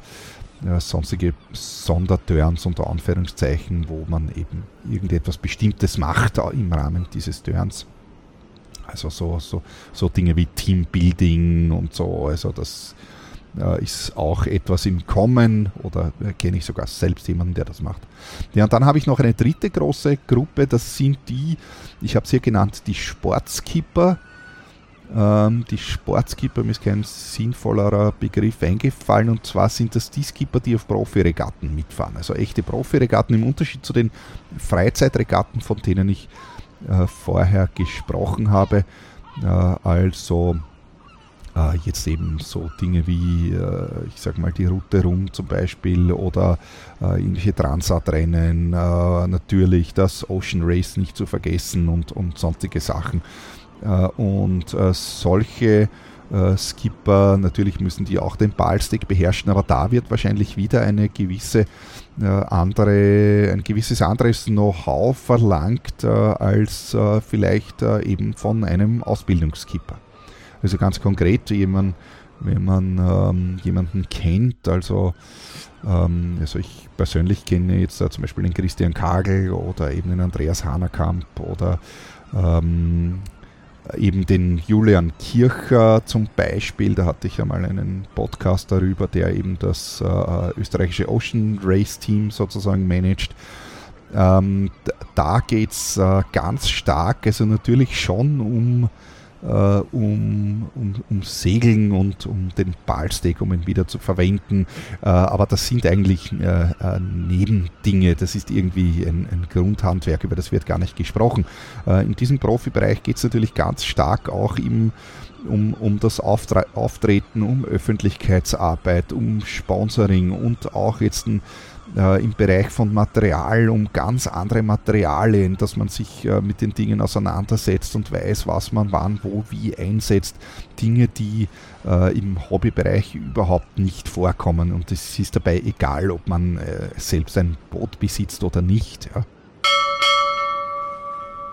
sonstige Sonderturns unter Anführungszeichen, wo man eben irgendetwas Bestimmtes macht im Rahmen dieses Turns. Also so, so, so Dinge wie Teambuilding und so, also das äh, ist auch etwas im Kommen oder äh, kenne ich sogar selbst jemanden, der das macht. Ja, und dann habe ich noch eine dritte große Gruppe, das sind die, ich habe sie hier genannt, die Sportskipper. Ähm, die Sportskipper, mir ist kein sinnvollerer Begriff eingefallen und zwar sind das die Skipper, die auf Profiregatten mitfahren. Also echte Profiregatten im Unterschied zu den Freizeitregatten, von denen ich äh, vorher gesprochen habe. Äh, also äh, jetzt eben so Dinge wie, äh, ich sag mal, die Route rum zum Beispiel oder äh, irgendwelche Transatrennen, äh, natürlich das Ocean Race nicht zu vergessen und, und sonstige Sachen. und solche Skipper, natürlich müssen die auch den Ballstick beherrschen, aber da wird wahrscheinlich wieder eine gewisse andere, ein gewisses anderes Know-how verlangt als vielleicht eben von einem Ausbildungsskipper. Also ganz konkret, jemand, wenn man ähm, jemanden kennt, also, ähm, also ich persönlich kenne jetzt äh, zum Beispiel den Christian Kagel oder eben den Andreas Hanerkamp oder ähm, eben den Julian Kircher zum Beispiel, da hatte ich einmal einen Podcast darüber, der eben das äh, österreichische Ocean Race Team sozusagen managt. Ähm, da geht es äh, ganz stark, also natürlich schon um um, um, um Segeln und um den Ballstack, um ihn wieder zu verwenden. Äh, aber das sind eigentlich äh, äh, Nebendinge. Das ist irgendwie ein, ein, Grundhandwerk, über das wird gar nicht gesprochen. Äh, in diesem Profibereich geht es natürlich ganz stark auch im um, um das Auftre Auftreten, um Öffentlichkeitsarbeit, um Sponsoring und auch jetzt ein äh, im Bereich von Material um ganz andere Materialien, dass man sich äh, mit den Dingen auseinandersetzt und weiß, was man wann, wo, wie einsetzt. Dinge, die äh, im Hobbybereich überhaupt nicht vorkommen. Und es ist dabei egal, ob man äh, selbst ein Boot besitzt oder nicht. Ja.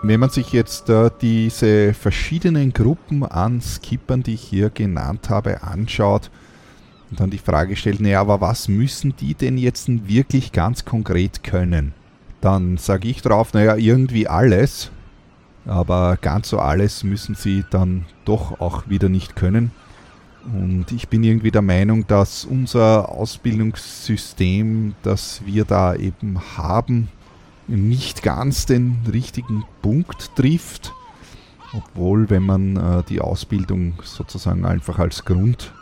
Wenn man sich jetzt äh, diese verschiedenen Gruppen an Skippern, die ich hier genannt habe, anschaut, und dann die Frage stellt, naja, aber was müssen die denn jetzt wirklich ganz konkret können? Dann sage ich drauf, naja, irgendwie alles, aber ganz so alles müssen sie dann doch auch wieder nicht können. Und ich bin irgendwie der Meinung, dass unser Ausbildungssystem, das wir da eben haben, nicht ganz den richtigen Punkt trifft. Obwohl, wenn man äh, die Ausbildung sozusagen einfach als Grund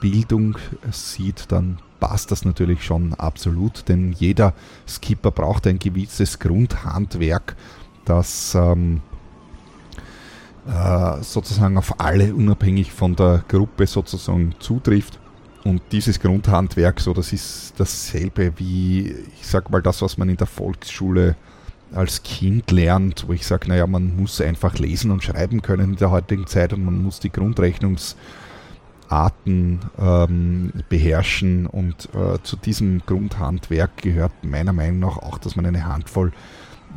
Bildung sieht, dann passt das natürlich schon absolut, denn jeder Skipper braucht ein gewisses Grundhandwerk, das ähm, äh, sozusagen auf alle unabhängig von der Gruppe sozusagen zutrifft. Und dieses Grundhandwerk, so das ist dasselbe wie, ich sag mal, das, was man in der Volksschule als Kind lernt, wo ich sage, naja, man muss einfach lesen und schreiben können in der heutigen Zeit und man muss die Grundrechnungs- Arten ähm, beherrschen und äh, zu diesem Grundhandwerk gehört meiner Meinung nach auch, dass man eine Handvoll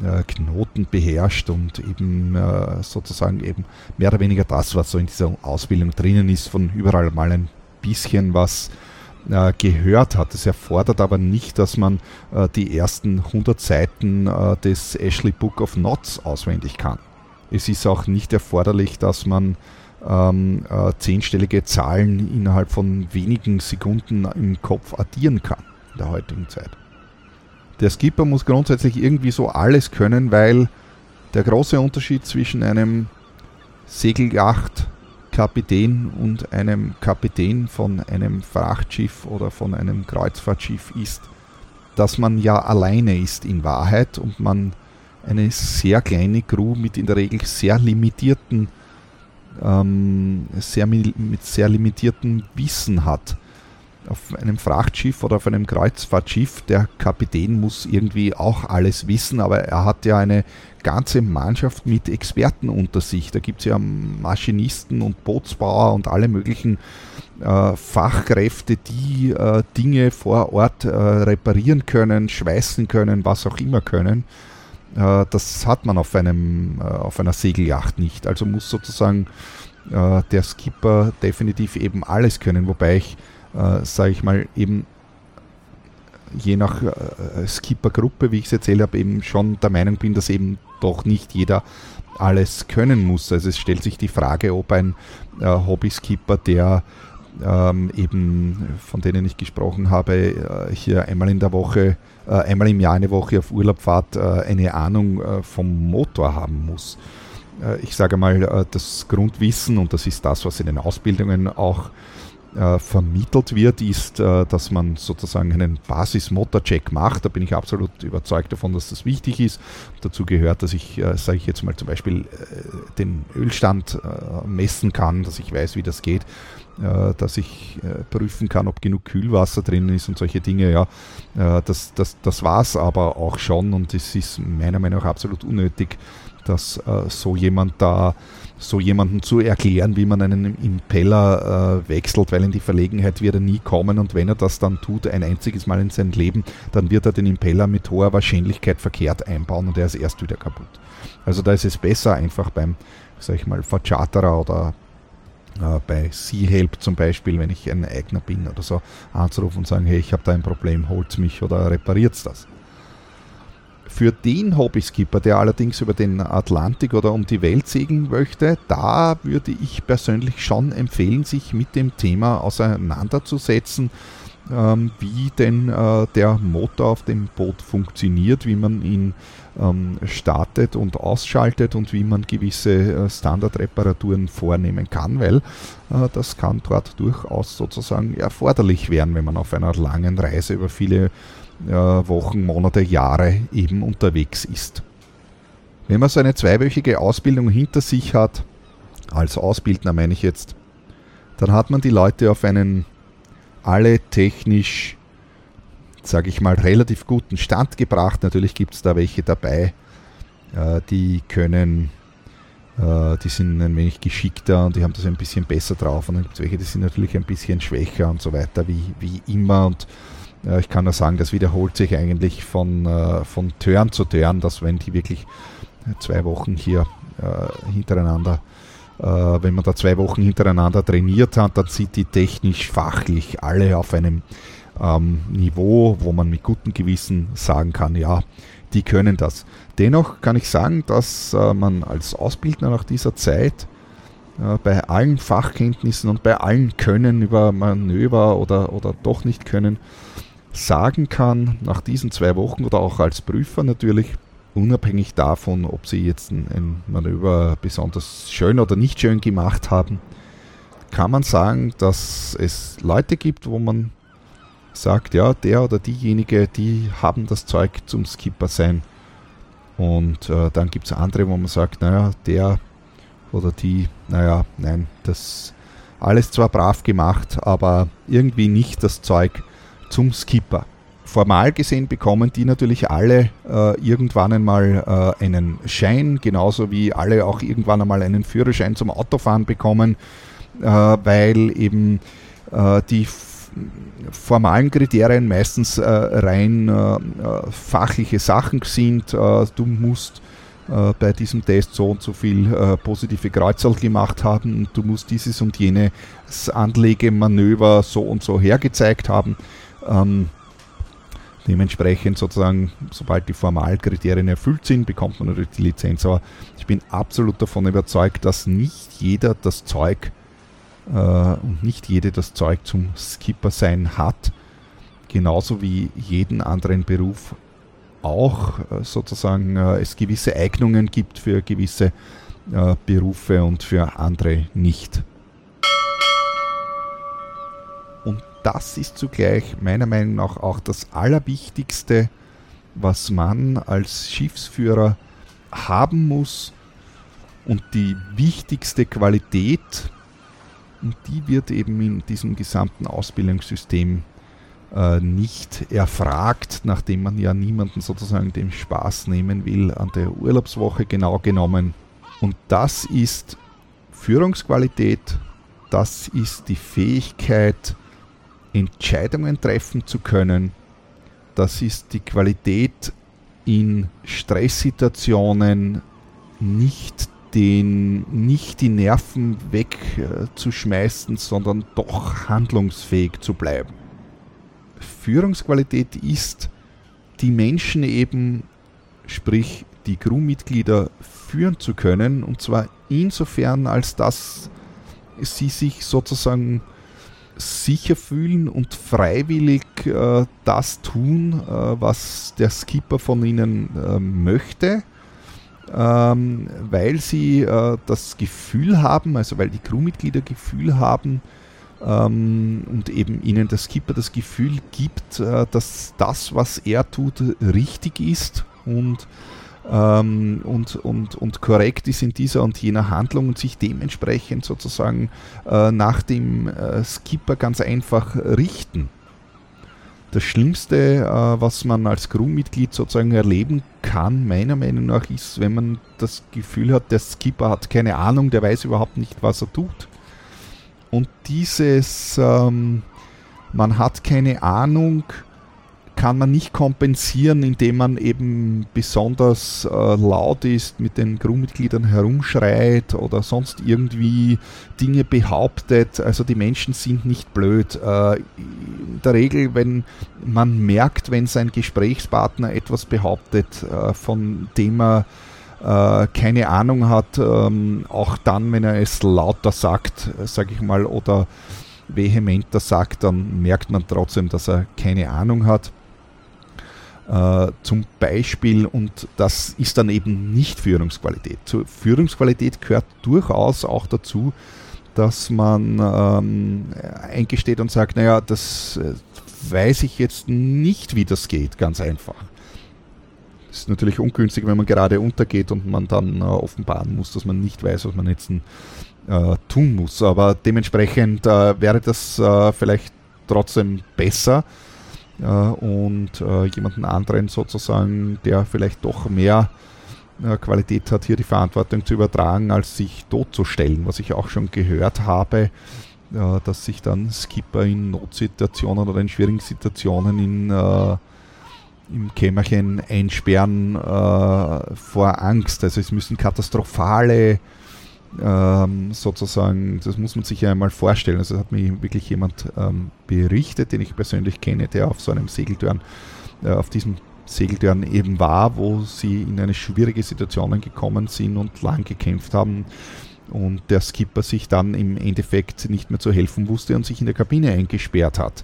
äh, Knoten beherrscht und eben äh, sozusagen eben mehr oder weniger das, was so in dieser Ausbildung drinnen ist, von überall mal ein bisschen was äh, gehört hat. Das erfordert aber nicht, dass man äh, die ersten 100 Seiten äh, des Ashley Book of Knots auswendig kann. Es ist auch nicht erforderlich, dass man ähm, äh, zehnstellige Zahlen innerhalb von wenigen Sekunden im Kopf addieren kann in der heutigen Zeit. Der Skipper muss grundsätzlich irgendwie so alles können, weil der große Unterschied zwischen einem Segeljachtkapitän und einem Kapitän von einem Frachtschiff oder von einem Kreuzfahrtschiff ist, dass man ja alleine ist in Wahrheit und man eine sehr kleine Crew mit in der Regel sehr limitierten ähm, sehr, mit sehr limitiertem Wissen hat. Auf einem Frachtschiff oder auf einem Kreuzfahrtschiff, der Kapitän muss irgendwie auch alles wissen, aber er hat ja eine ganze Mannschaft mit Experten unter sich. Da gibt es ja Maschinisten und Bootsbauer und alle möglichen äh, Fachkräfte, die äh, Dinge vor Ort äh, reparieren können, schweißen können, was auch immer können. Äh, das hat man auf, einem, äh, auf einer Segelyacht nicht. Also muss sozusagen äh, der Skipper definitiv eben alles können, wobei ich, sage ich mal, eben je nach Skippergruppe, wie ich es erzählt habe, eben schon der Meinung bin, dass eben doch nicht jeder alles können muss. Also es stellt sich die Frage, ob ein äh, Hobby-Skipper, der ähm, eben von denen ich gesprochen habe, äh, hier einmal in der Woche, äh, einmal im Jahr eine Woche auf Urlaub fahrt, äh, eine Ahnung äh, vom Motor haben muss. Äh, ich sage mal, das Grundwissen, und das ist das, was in den Ausbildungen auch vermittelt wird, ist, dass man sozusagen einen Basis-Motor-Check macht. Da bin ich absolut überzeugt davon, dass das wichtig ist. Dazu gehört, dass ich, sage ich jetzt mal zum Beispiel, den Ölstand messen kann, dass ich weiß, wie das geht, dass ich prüfen kann, ob genug Kühlwasser drin ist und solche Dinge. Ja, das, das, das war es aber auch schon und es ist meiner Meinung nach absolut unnötig, dass so jemand da so jemanden zu erklären, wie man einen Impeller äh, wechselt, weil in die Verlegenheit wird er nie kommen und wenn er das dann tut, ein einziges Mal in seinem Leben, dann wird er den Impeller mit hoher Wahrscheinlichkeit verkehrt einbauen und er ist erst wieder kaputt. Also da ist es besser einfach beim, sag ich mal, Vercharterer oder äh, bei Sea Help zum Beispiel, wenn ich ein Eigner bin oder so, anzurufen und sagen, hey, ich habe da ein Problem, holt's mich oder repariert's das. Für den Hobbyskipper, der allerdings über den Atlantik oder um die Welt segeln möchte, da würde ich persönlich schon empfehlen, sich mit dem Thema auseinanderzusetzen, ähm, wie denn äh, der Motor auf dem Boot funktioniert, wie man ihn ähm, startet und ausschaltet und wie man gewisse äh, Standardreparaturen vornehmen kann, weil äh, das kann dort durchaus sozusagen erforderlich werden, wenn man auf einer langen Reise über viele äh, Wochen, Monate, Jahre eben unterwegs ist. Wenn man so eine zweiwöchige Ausbildung hinter sich hat, als Ausbildner meine ich jetzt, dann hat man die Leute auf einen alle technisch, sage ich mal, relativ guten Stand gebracht. Natürlich gibt es da welche dabei, äh, die können, äh, die sind ein wenig geschickter und die haben das ein bisschen besser drauf. Und dann gibt es welche, die sind natürlich ein bisschen schwächer und so weiter, wie, wie immer. Und ja, ich kann nur sagen, das wiederholt sich eigentlich von, äh, von Turn zu Turn, dass wenn die wirklich zwei Wochen hier äh, hintereinander, äh, wenn man da zwei Wochen hintereinander trainiert hat, dann sind die technisch, fachlich alle auf einem ähm, Niveau, wo man mit gutem Gewissen sagen kann, ja, die können das. Dennoch kann ich sagen, dass äh, man als Ausbildner nach dieser Zeit äh, bei allen Fachkenntnissen und bei allen Können über Manöver oder, oder doch nicht können, sagen kann, nach diesen zwei Wochen oder auch als Prüfer natürlich, unabhängig davon, ob sie jetzt ein, ein Manöver besonders schön oder nicht schön gemacht haben, kann man sagen, dass es Leute gibt, wo man sagt, ja, der oder diejenige, die haben das Zeug zum Skipper sein. Und äh, dann gibt es andere, wo man sagt, naja, der oder die, naja, nein, das alles zwar brav gemacht, aber irgendwie nicht das Zeug, zum Skipper. Formal gesehen bekommen die natürlich alle äh, irgendwann einmal äh, einen Schein, genauso wie alle auch irgendwann einmal einen Führerschein zum Autofahren bekommen, äh, weil eben äh, die formalen Kriterien meistens äh, rein äh, fachliche Sachen sind. du musst bei diesem Test so und so viel positive Kreuzerl gemacht haben du musst dieses und jenes Anlegemanöver so und so hergezeigt haben. Ähm, dementsprechend sozusagen, sobald die Formalkriterien erfüllt sind, bekommt man natürlich die Lizenz. Aber ich bin absolut davon überzeugt, dass nicht jeder das Zeug äh, und nicht jede das Zeug zum Skipper sein hat. Genauso wie jeden anderen Beruf auch äh, sozusagen äh, es gewisse Eignungen gibt für gewisse äh, Berufe und für andere nicht. das ist zugleich meiner Meinung nach auch das Allerwichtigste, was man als Schiffsführer haben muss und die wichtigste Qualität, und die wird eben in diesem gesamten Ausbildungssystem äh, nicht erfragt, nachdem man ja niemanden sozusagen den Spaß nehmen will an der Urlaubswoche genau genommen. Und das ist Führungsqualität, das ist die Fähigkeit, Entscheidungen treffen zu können, das ist die Qualität, in Stresssituationen nicht den, nicht die Nerven wegzuschmeißen, sondern doch handlungsfähig zu bleiben. Führungsqualität ist, die Menschen eben, sprich die Crewmitglieder, führen zu können, und zwar insofern, als dass sie sich sozusagen sicher fühlen und freiwillig äh, das tun, äh, was der Skipper von ihnen äh, möchte, ähm, weil sie äh, das Gefühl haben, also weil die Crewmitglieder Gefühl haben ähm, und eben ihnen der Skipper das Gefühl gibt, äh, dass das, was er tut, richtig ist und ähm, und, und, und korrekt ist in dieser und jener Handlung und sich dementsprechend sozusagen äh, nach dem äh, Skipper ganz einfach richten. Das Schlimmste, äh, was man als Crewmitglied sozusagen erleben kann, meiner Meinung nach, ist, wenn man das Gefühl hat, der Skipper hat keine Ahnung, der weiß überhaupt nicht, was er tut. Und dieses, ähm, man hat keine Ahnung, kann man nicht kompensieren, indem man eben besonders äh, laut ist, mit den Crewmitgliedern herumschreit oder sonst irgendwie Dinge behauptet. Also die Menschen sind nicht blöd. Äh, in der Regel, wenn man merkt, wenn sein Gesprächspartner etwas behauptet, äh, von dem er äh, keine Ahnung hat, ähm, auch dann, wenn er es lauter sagt, sage ich mal, oder vehementer sagt, dann merkt man trotzdem, dass er keine Ahnung hat. Äh, zum Beispiel, und das ist dann eben nicht Führungsqualität. Zur Führungsqualität gehört durchaus auch dazu, dass man ähm, eingesteht und sagt, naja, das äh, weiß ich jetzt nicht, wie das geht, ganz einfach. Das ist natürlich ungünstig, wenn man gerade untergeht und man dann äh, offenbaren muss, dass man nicht weiß, was man jetzt äh, tun muss. Aber dementsprechend äh, wäre das äh, vielleicht trotzdem besser, äh, und äh, jemanden anderen sozusagen, der vielleicht doch mehr äh, Qualität hat, hier die Verantwortung zu übertragen, als sich totzustellen, was ich auch schon gehört habe, dass sich dann Skipper in Notsituationen oder in schwierigen Situationen in, im Kämmerchen einsperren vor Angst. Also es müssen katastrophale ähm, sozusagen, das muss man sich ja einmal vorstellen. Also hat mir wirklich jemand ähm, berichtet, den ich persönlich kenne, der auf so einem Segeltörn, äh, auf diesem Segeltörn eben war, wo sie in eine schwierige Situation gekommen sind und lang gekämpft haben und der Skipper sich dann im Endeffekt nicht mehr zu helfen wusste und sich in der Kabine eingesperrt hat.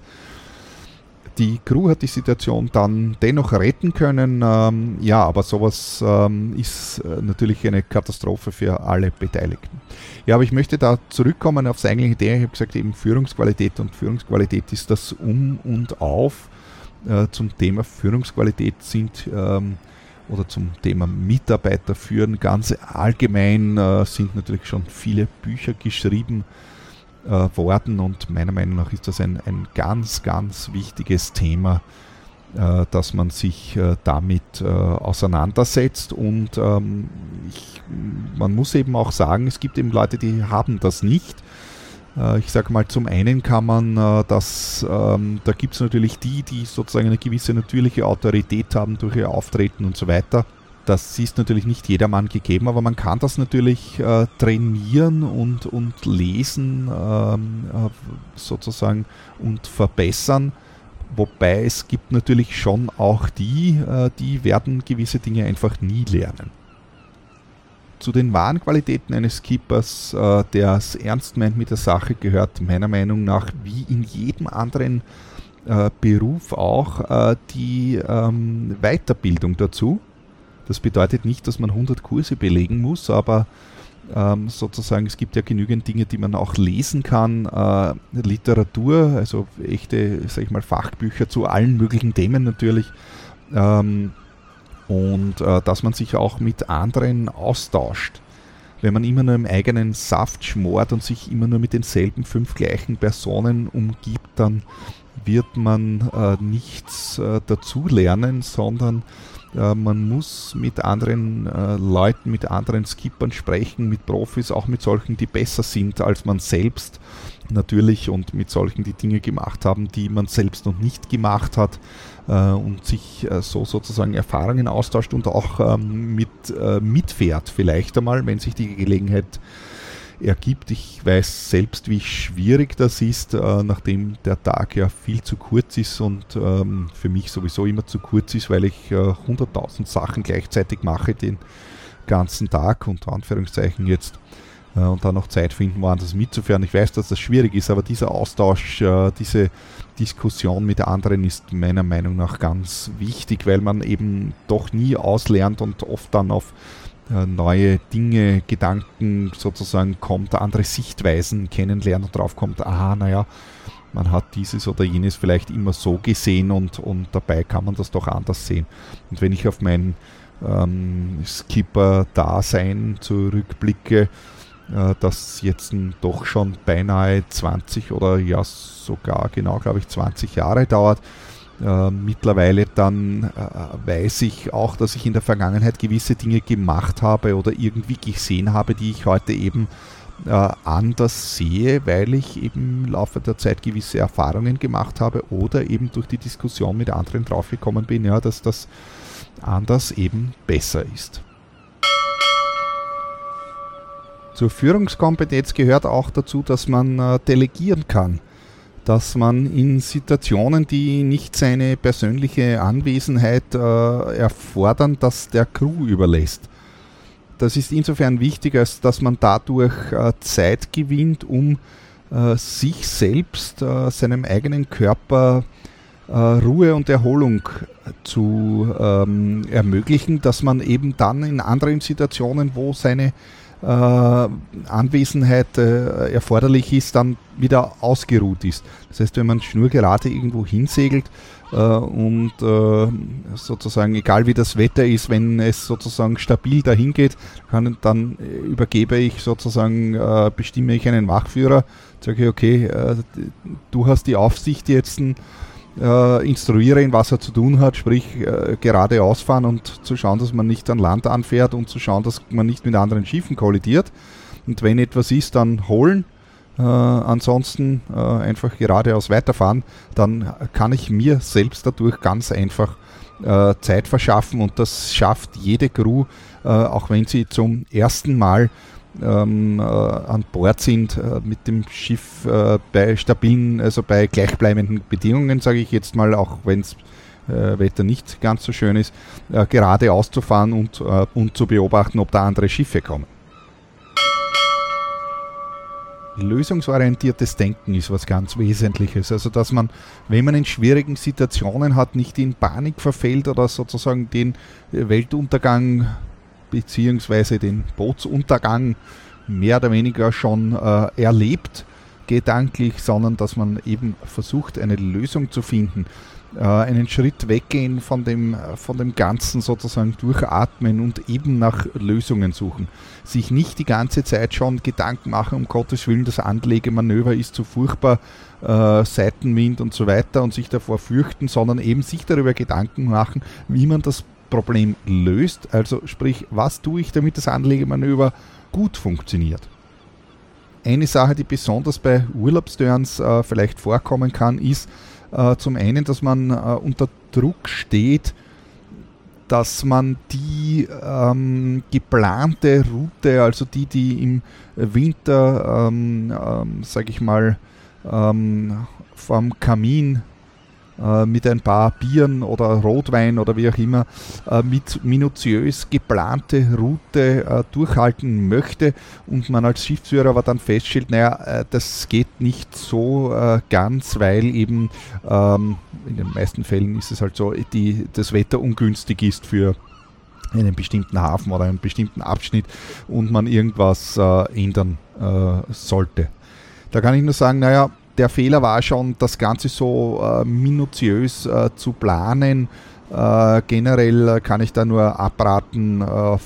Die Crew hat die Situation dann dennoch retten können. Ähm, ja, aber sowas ähm, ist äh, natürlich eine Katastrophe für alle Beteiligten. Ja, aber ich möchte da zurückkommen aufs eigentliche Thema. Ich habe gesagt, eben Führungsqualität und Führungsqualität ist das Um und Auf. Äh, zum Thema Führungsqualität sind ähm, oder zum Thema Mitarbeiter führen ganz allgemein äh, sind natürlich schon viele Bücher geschrieben äh, worden und meiner Meinung nach ist das ein, ein ganz, ganz wichtiges Thema, äh, dass man sich äh, damit äh, auseinandersetzt und ähm, ich, man muss eben auch sagen, es gibt eben Leute, die haben das nicht. Äh, ich sage mal, zum einen kann man äh, das, ähm, da gibt es natürlich die, die sozusagen eine gewisse natürliche Autorität haben durch ihr Auftreten und so weiter das ist natürlich nicht jedermann gegeben, aber man kann das natürlich äh, trainieren und, und lesen ähm, äh, sozusagen und verbessern. Wobei es gibt natürlich schon auch die, äh, die werden gewisse Dinge einfach nie lernen. Zu den wahren Qualitäten eines Keepers, äh, der es ernst meint mit der Sache, gehört meiner Meinung nach wie in jedem anderen äh, Beruf auch äh, die ähm, Weiterbildung dazu das bedeutet nicht, dass man 100 Kurse belegen muss, aber ähm, sozusagen es gibt ja genügend Dinge, die man auch lesen kann. Äh, Literatur, also echte, sag ich mal, Fachbücher zu allen möglichen Themen natürlich. Ähm, und äh, dass man sich auch mit anderen austauscht. Wenn man immer nur im eigenen Saft schmort und sich immer nur mit denselben fünf gleichen Personen umgibt, dann wird man äh, nichts äh, dazulernen, sondern äh, man muss mit anderen äh, Leuten, mit anderen Skippern sprechen, mit Profis, auch mit solchen, die besser sind als man selbst natürlich und mit solchen, die Dinge gemacht haben, die man selbst noch nicht gemacht hat. äh, und sich äh, so sozusagen Erfahrungen austauscht und auch ähm, mit äh, mitfährt, vielleicht einmal, wenn sich die Gelegenheit ergibt. Ich weiß selbst, wie schwierig das ist, äh, nachdem der Tag ja viel zu kurz ist und ähm, für mich sowieso immer zu kurz ist, weil ich äh, 100.000 Sachen gleichzeitig mache den ganzen Tag, unter Anführungszeichen jetzt äh, und dann noch Zeit finden, woanders mitzufahren. Ich weiß, dass das schwierig ist, aber dieser Austausch, äh, diese Diskussion mit anderen ist meiner Meinung nach ganz wichtig, weil man eben doch nie auslernt und oft dann auf äh, neue Dinge, Gedanken sozusagen kommt, andere Sichtweisen kennenlernt und drauf kommt, aha, naja, man hat dieses oder jenes vielleicht immer so gesehen und, und dabei kann man das doch anders sehen. Und wenn ich auf mein ähm, Skipper-Dasein zurückblicke, äh, das jetzt doch schon beinahe 20 oder ja sogar genau, glaube ich, 20 Jahre dauert. Äh, mittlerweile dann äh, weiß ich auch, dass ich in der Vergangenheit gewisse Dinge gemacht habe oder irgendwie gesehen habe, die ich heute eben äh, anders sehe, weil ich eben im Laufe der Zeit gewisse Erfahrungen gemacht habe oder eben durch die Diskussion mit anderen draufgekommen bin, ja, dass das anders eben besser ist. Zur Führungskompetenz gehört auch dazu, dass man äh, delegieren kann, dass man in Situationen, die nicht seine persönliche Anwesenheit äh, erfordern, dass der Crew überlässt. Das ist insofern wichtig, als dass man dadurch äh, Zeit gewinnt, um äh, sich selbst, äh, seinem eigenen Körper äh, Ruhe und Erholung zu ähm, ermöglichen, dass man eben dann in anderen Situationen, wo seine äh, Anwesenheit äh, erforderlich ist, dann wieder ausgeruht ist. Das heißt, wenn man schnurgerade irgendwo hinsegelt äh, und äh, sozusagen, egal wie das Wetter ist, wenn es sozusagen stabil dahin geht, kann, dann übergebe ich sozusagen, äh, bestimme ich einen Wachführer, sage okay, äh, du hast die Aufsicht jetzt äh, ihn, was er zu tun hat, sprich äh, geradeaus fahren und zu schauen, dass man nicht an Land anfährt und zu schauen, dass man nicht mit anderen Schiffen kollidiert. Und wenn etwas ist, dann holen. Äh, ansonsten äh, einfach geradeaus weiterfahren, dann kann ich mir selbst dadurch ganz einfach äh, Zeit verschaffen und das schafft jede Crew, äh, auch wenn sie zum ersten Mal ähm, äh, an Bord sind äh, mit dem Schiff äh, bei stabilen, also bei gleichbleibenden Bedingungen, sage ich jetzt mal, auch wenn das äh, Wetter nicht ganz so schön ist, äh, gerade auszufahren und, äh, und zu beobachten, ob da andere Schiffe kommen. Lösungsorientiertes Denken ist was ganz Wesentliches. Also, dass man, wenn man in schwierigen Situationen hat, nicht in Panik verfällt oder sozusagen den Weltuntergang beziehungsweise den Bootsuntergang mehr oder weniger schon äh, erlebt, gedanklich, sondern dass man eben versucht, eine Lösung zu finden, äh, einen Schritt weggehen von dem, von dem Ganzen sozusagen durchatmen und eben nach Lösungen suchen. Sich nicht die ganze Zeit schon Gedanken machen, um Gottes Willen, das Anlegemanöver ist zu furchtbar, äh, Seitenwind und so weiter und sich davor fürchten, sondern eben sich darüber Gedanken machen, wie man das Problem löst. Also sprich, was tue ich, damit das Anlegemanöver gut funktioniert. Eine Sache, die besonders bei Urlaubsturns äh, vielleicht vorkommen kann, ist äh, zum einen, dass man äh, unter Druck steht, dass man die ähm, geplante Route, also die, die im Winter, ähm, ähm, sage ich mal, ähm, vom Kamin äh, mit ein paar Bieren oder Rotwein oder wie auch immer äh, mit minutiös geplante Route äh, durchhalten möchte und man als Schiffsführer aber dann feststellt, naja, das geht nicht so ganz, weil eben ähm, in den meisten Fällen ist es halt so, die, das Wetter ungünstig ist für einen bestimmten Hafen oder einen bestimmten Abschnitt und man irgendwas ändern sollte. Da kann ich nur sagen, naja, der Fehler war schon, das Ganze so äh, minutiös äh, zu planen. Äh, generell kann ich da nur abraten, äh,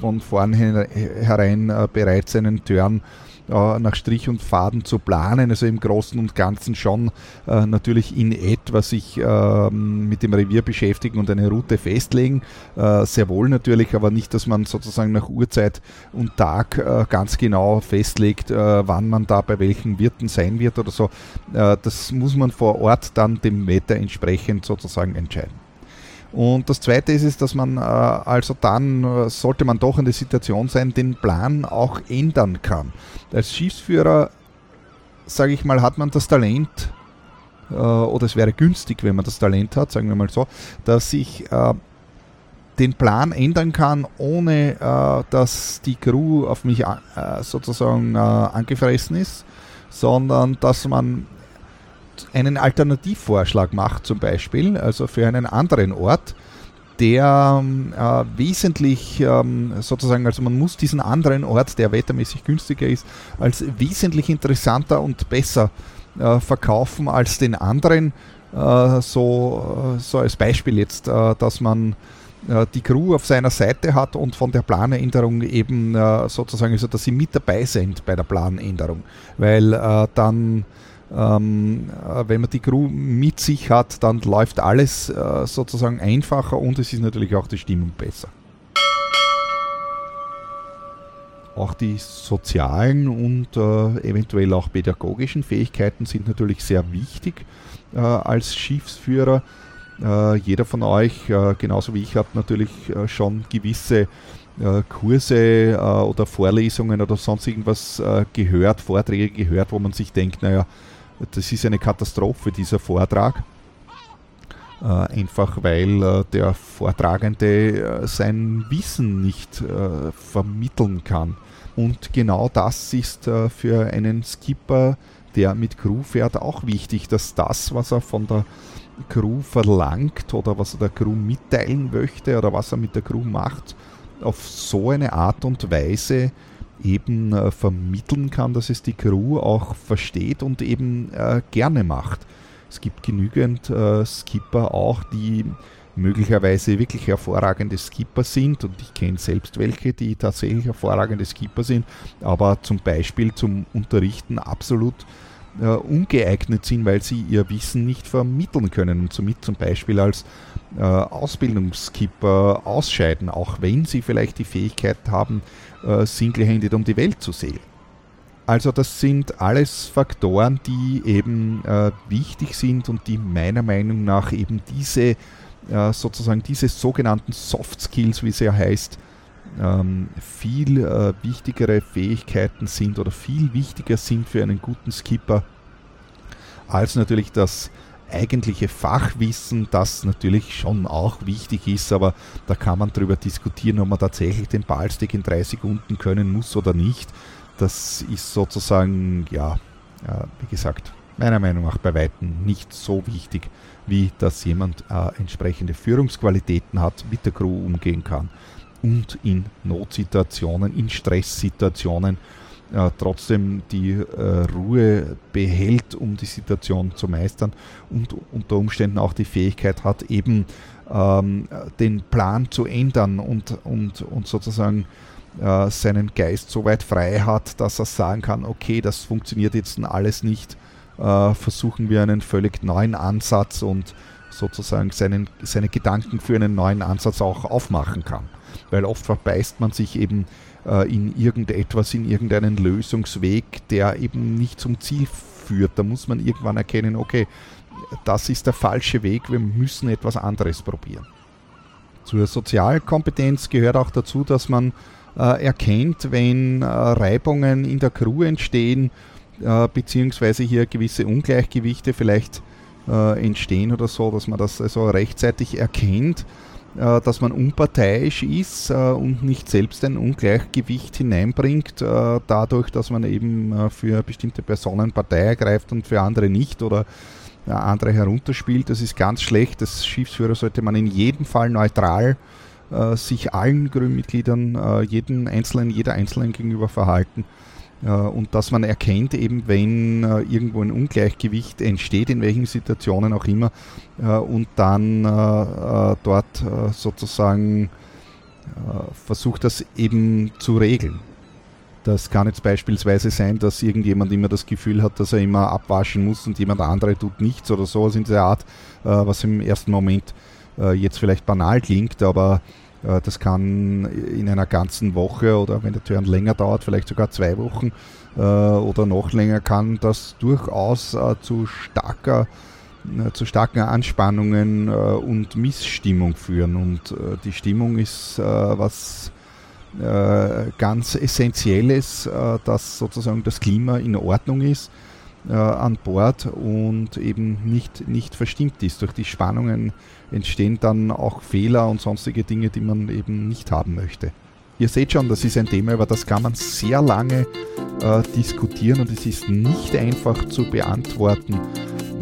von vornherein äh, bereits einen Turn nach Strich und Faden zu planen, also im Großen und Ganzen schon äh, natürlich in etwa sich äh, mit dem Revier beschäftigen und eine Route festlegen, äh, sehr wohl natürlich, aber nicht, dass man sozusagen nach Uhrzeit und Tag äh, ganz genau festlegt, äh, wann man da bei welchen Wirten sein wird oder so. das muss man vor Ort dann dem Wetter entsprechend sozusagen entscheiden. Und das Zweite ist es, dass man äh, also dann, äh, sollte man doch in der Situation sein, den Plan auch ändern kann. Als Schiffsführer, sage ich mal, hat man das Talent, äh, oder es wäre günstig, wenn man das Talent hat, sagen wir mal so, dass ich äh, den Plan ändern kann, ohne äh, dass die Crew auf mich äh, sozusagen angefressen ist, sondern dass man einen Alternativvorschlag macht zum Beispiel, also für einen anderen Ort, der äh, wesentlich ähm, sozusagen, also man muss diesen anderen Ort, der wettermäßig günstiger ist, als wesentlich interessanter und besser äh, verkaufen als den anderen. Äh, so, so als Beispiel jetzt, äh, dass man äh, die Crew auf seiner Seite hat und von der Planänderung eben äh, sozusagen, also dass sie mit dabei sind bei der Planänderung, weil dann ähm, äh, wenn man die Crew mit sich hat, dann läuft alles äh, sozusagen einfacher und es ist natürlich auch die Stimmung besser. Auch die sozialen und äh, eventuell auch pädagogischen Fähigkeiten sind natürlich sehr wichtig äh, als Schiffsführer. Äh, jeder von euch, äh, genauso wie ich, hat natürlich schon gewisse Kurse oder Vorlesungen oder sonst irgendwas gehört, Vorträge gehört, wo man sich denkt, naja, das ist eine Katastrophe, dieser Vortrag. Äh, einfach weil äh, der Vortragende äh, sein Wissen nicht äh, vermitteln kann. Und genau das ist äh, für einen Skipper, der mit Crew fährt, auch wichtig, dass das, was er von der Crew verlangt oder was er der Crew mitteilen möchte oder was er mit der Crew macht, auf so eine Art und Weise eben äh, vermitteln kann, dass es die Crew auch versteht und eben äh, gerne macht. Es gibt genügend äh, Skipper auch, die möglicherweise wirklich hervorragende Skipper sind und ich kenne selbst welche, die tatsächlich hervorragende Skipper sind, aber zum Beispiel zum Unterrichten absolut äh, ungeeignet sind, weil sie ihr Wissen nicht vermitteln können und somit zum Beispiel als äh, Ausbildungsskipper ausscheiden, auch wenn sie vielleicht die Fähigkeit haben, äh, single-handed um die Welt zu segeln. Also das sind alles Faktoren, die eben äh, wichtig sind und die meiner Meinung nach eben diese äh, sozusagen diese sogenannten Soft Skills, wie es ja heißt, ähm, viel äh, wichtigere Fähigkeiten sind oder viel wichtiger sind für einen guten Skipper als natürlich das eigentliche Fachwissen, das natürlich schon auch wichtig ist, aber da kann man darüber diskutieren, ob man tatsächlich den Ballstick in drei Sekunden können muss oder nicht. Das ist sozusagen, ja, ja wie gesagt, meiner Meinung nach bei Weitem nicht so wichtig, wie dass jemand äh, entsprechende Führungsqualitäten hat, mit der Crew umgehen kann und in Notsituationen, in Stresssituationen äh, trotzdem die äh, Ruhe behält, um die Situation zu meistern und unter Umständen auch die Fähigkeit hat, eben ähm, den Plan zu ändern und, und, und sozusagen äh, seinen Geist so weit frei hat, dass er sagen kann, okay, das funktioniert jetzt alles nicht, äh, versuchen wir einen völlig neuen Ansatz und sozusagen seinen, seine Gedanken für einen neuen Ansatz auch aufmachen kann. Weil oft verbeißt man sich eben in irgendetwas, in irgendeinen Lösungsweg, der eben nicht zum Ziel führt. Da muss man irgendwann erkennen, okay, das ist der falsche Weg, wir müssen etwas anderes probieren. Zur Sozialkompetenz gehört auch dazu, dass man äh, erkennt, wenn äh, Reibungen in der Crew entstehen, äh, beziehungsweise hier gewisse Ungleichgewichte vielleicht äh, entstehen oder so, dass man das also rechtzeitig erkennt äh, dass man unparteiisch ist äh, und nicht selbst ein Ungleichgewicht hineinbringt, äh, dadurch, dass man eben für bestimmte Personen Partei ergreift und für andere nicht oder andere herunterspielt. Das ist ganz schlecht. Als Schiffsführer sollte man in jedem Fall neutral sich allen Grünmitgliedern, jedem Einzelnen, jeder Einzelnen gegenüber verhalten äh, und dass man erkennt, eben wenn äh, irgendwo ein Ungleichgewicht entsteht, in welchen Situationen auch immer, äh, und dann dort sozusagen versucht, das eben zu regeln. Das kann jetzt beispielsweise sein, dass irgendjemand immer das Gefühl hat, dass er immer abwaschen muss und jemand andere tut nichts oder sowas in dieser Art, äh, was im ersten Moment äh, jetzt vielleicht banal klingt, aber äh, das kann in einer ganzen Woche oder wenn der Turn länger dauert, vielleicht sogar zwei Wochen oder noch länger, kann das durchaus zu starker zu starken Anspannungen und Missstimmung führen. Und die Stimmung ist was äh, ganz Essentielles, äh, dass sozusagen das Klima in Ordnung ist äh, an Bord und eben nicht, nicht verstimmt ist. Durch die Spannungen entstehen dann auch Fehler und sonstige Dinge, die man eben nicht haben möchte. Ihr seht schon, das ist ein Thema, über das kann man sehr lange äh, diskutieren und es ist nicht einfach zu beantworten.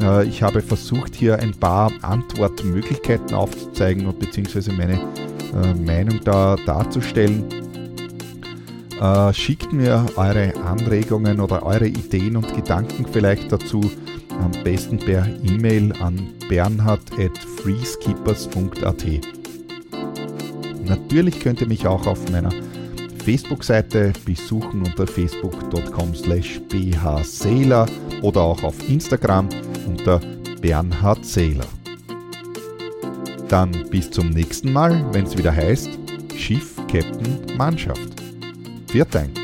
Äh, ich habe versucht, hier ein paar Antwortmöglichkeiten aufzuzeigen und beziehungsweise meine äh, Meinung da darzustellen. Äh, schickt mir eure Anregungen oder eure Ideen und Gedanken vielleicht dazu am besten per E-Mail an bernhard.freeskippers.at. Natürlich könnt ihr mich auch auf meiner Facebook-Seite besuchen unter facebook.com slash bhsailor oder auch auf Instagram unter Bernhard Sailor. Dann bis zum nächsten Mal, wenn es wieder heißt Schiff, Captain, Mannschaft. Dank.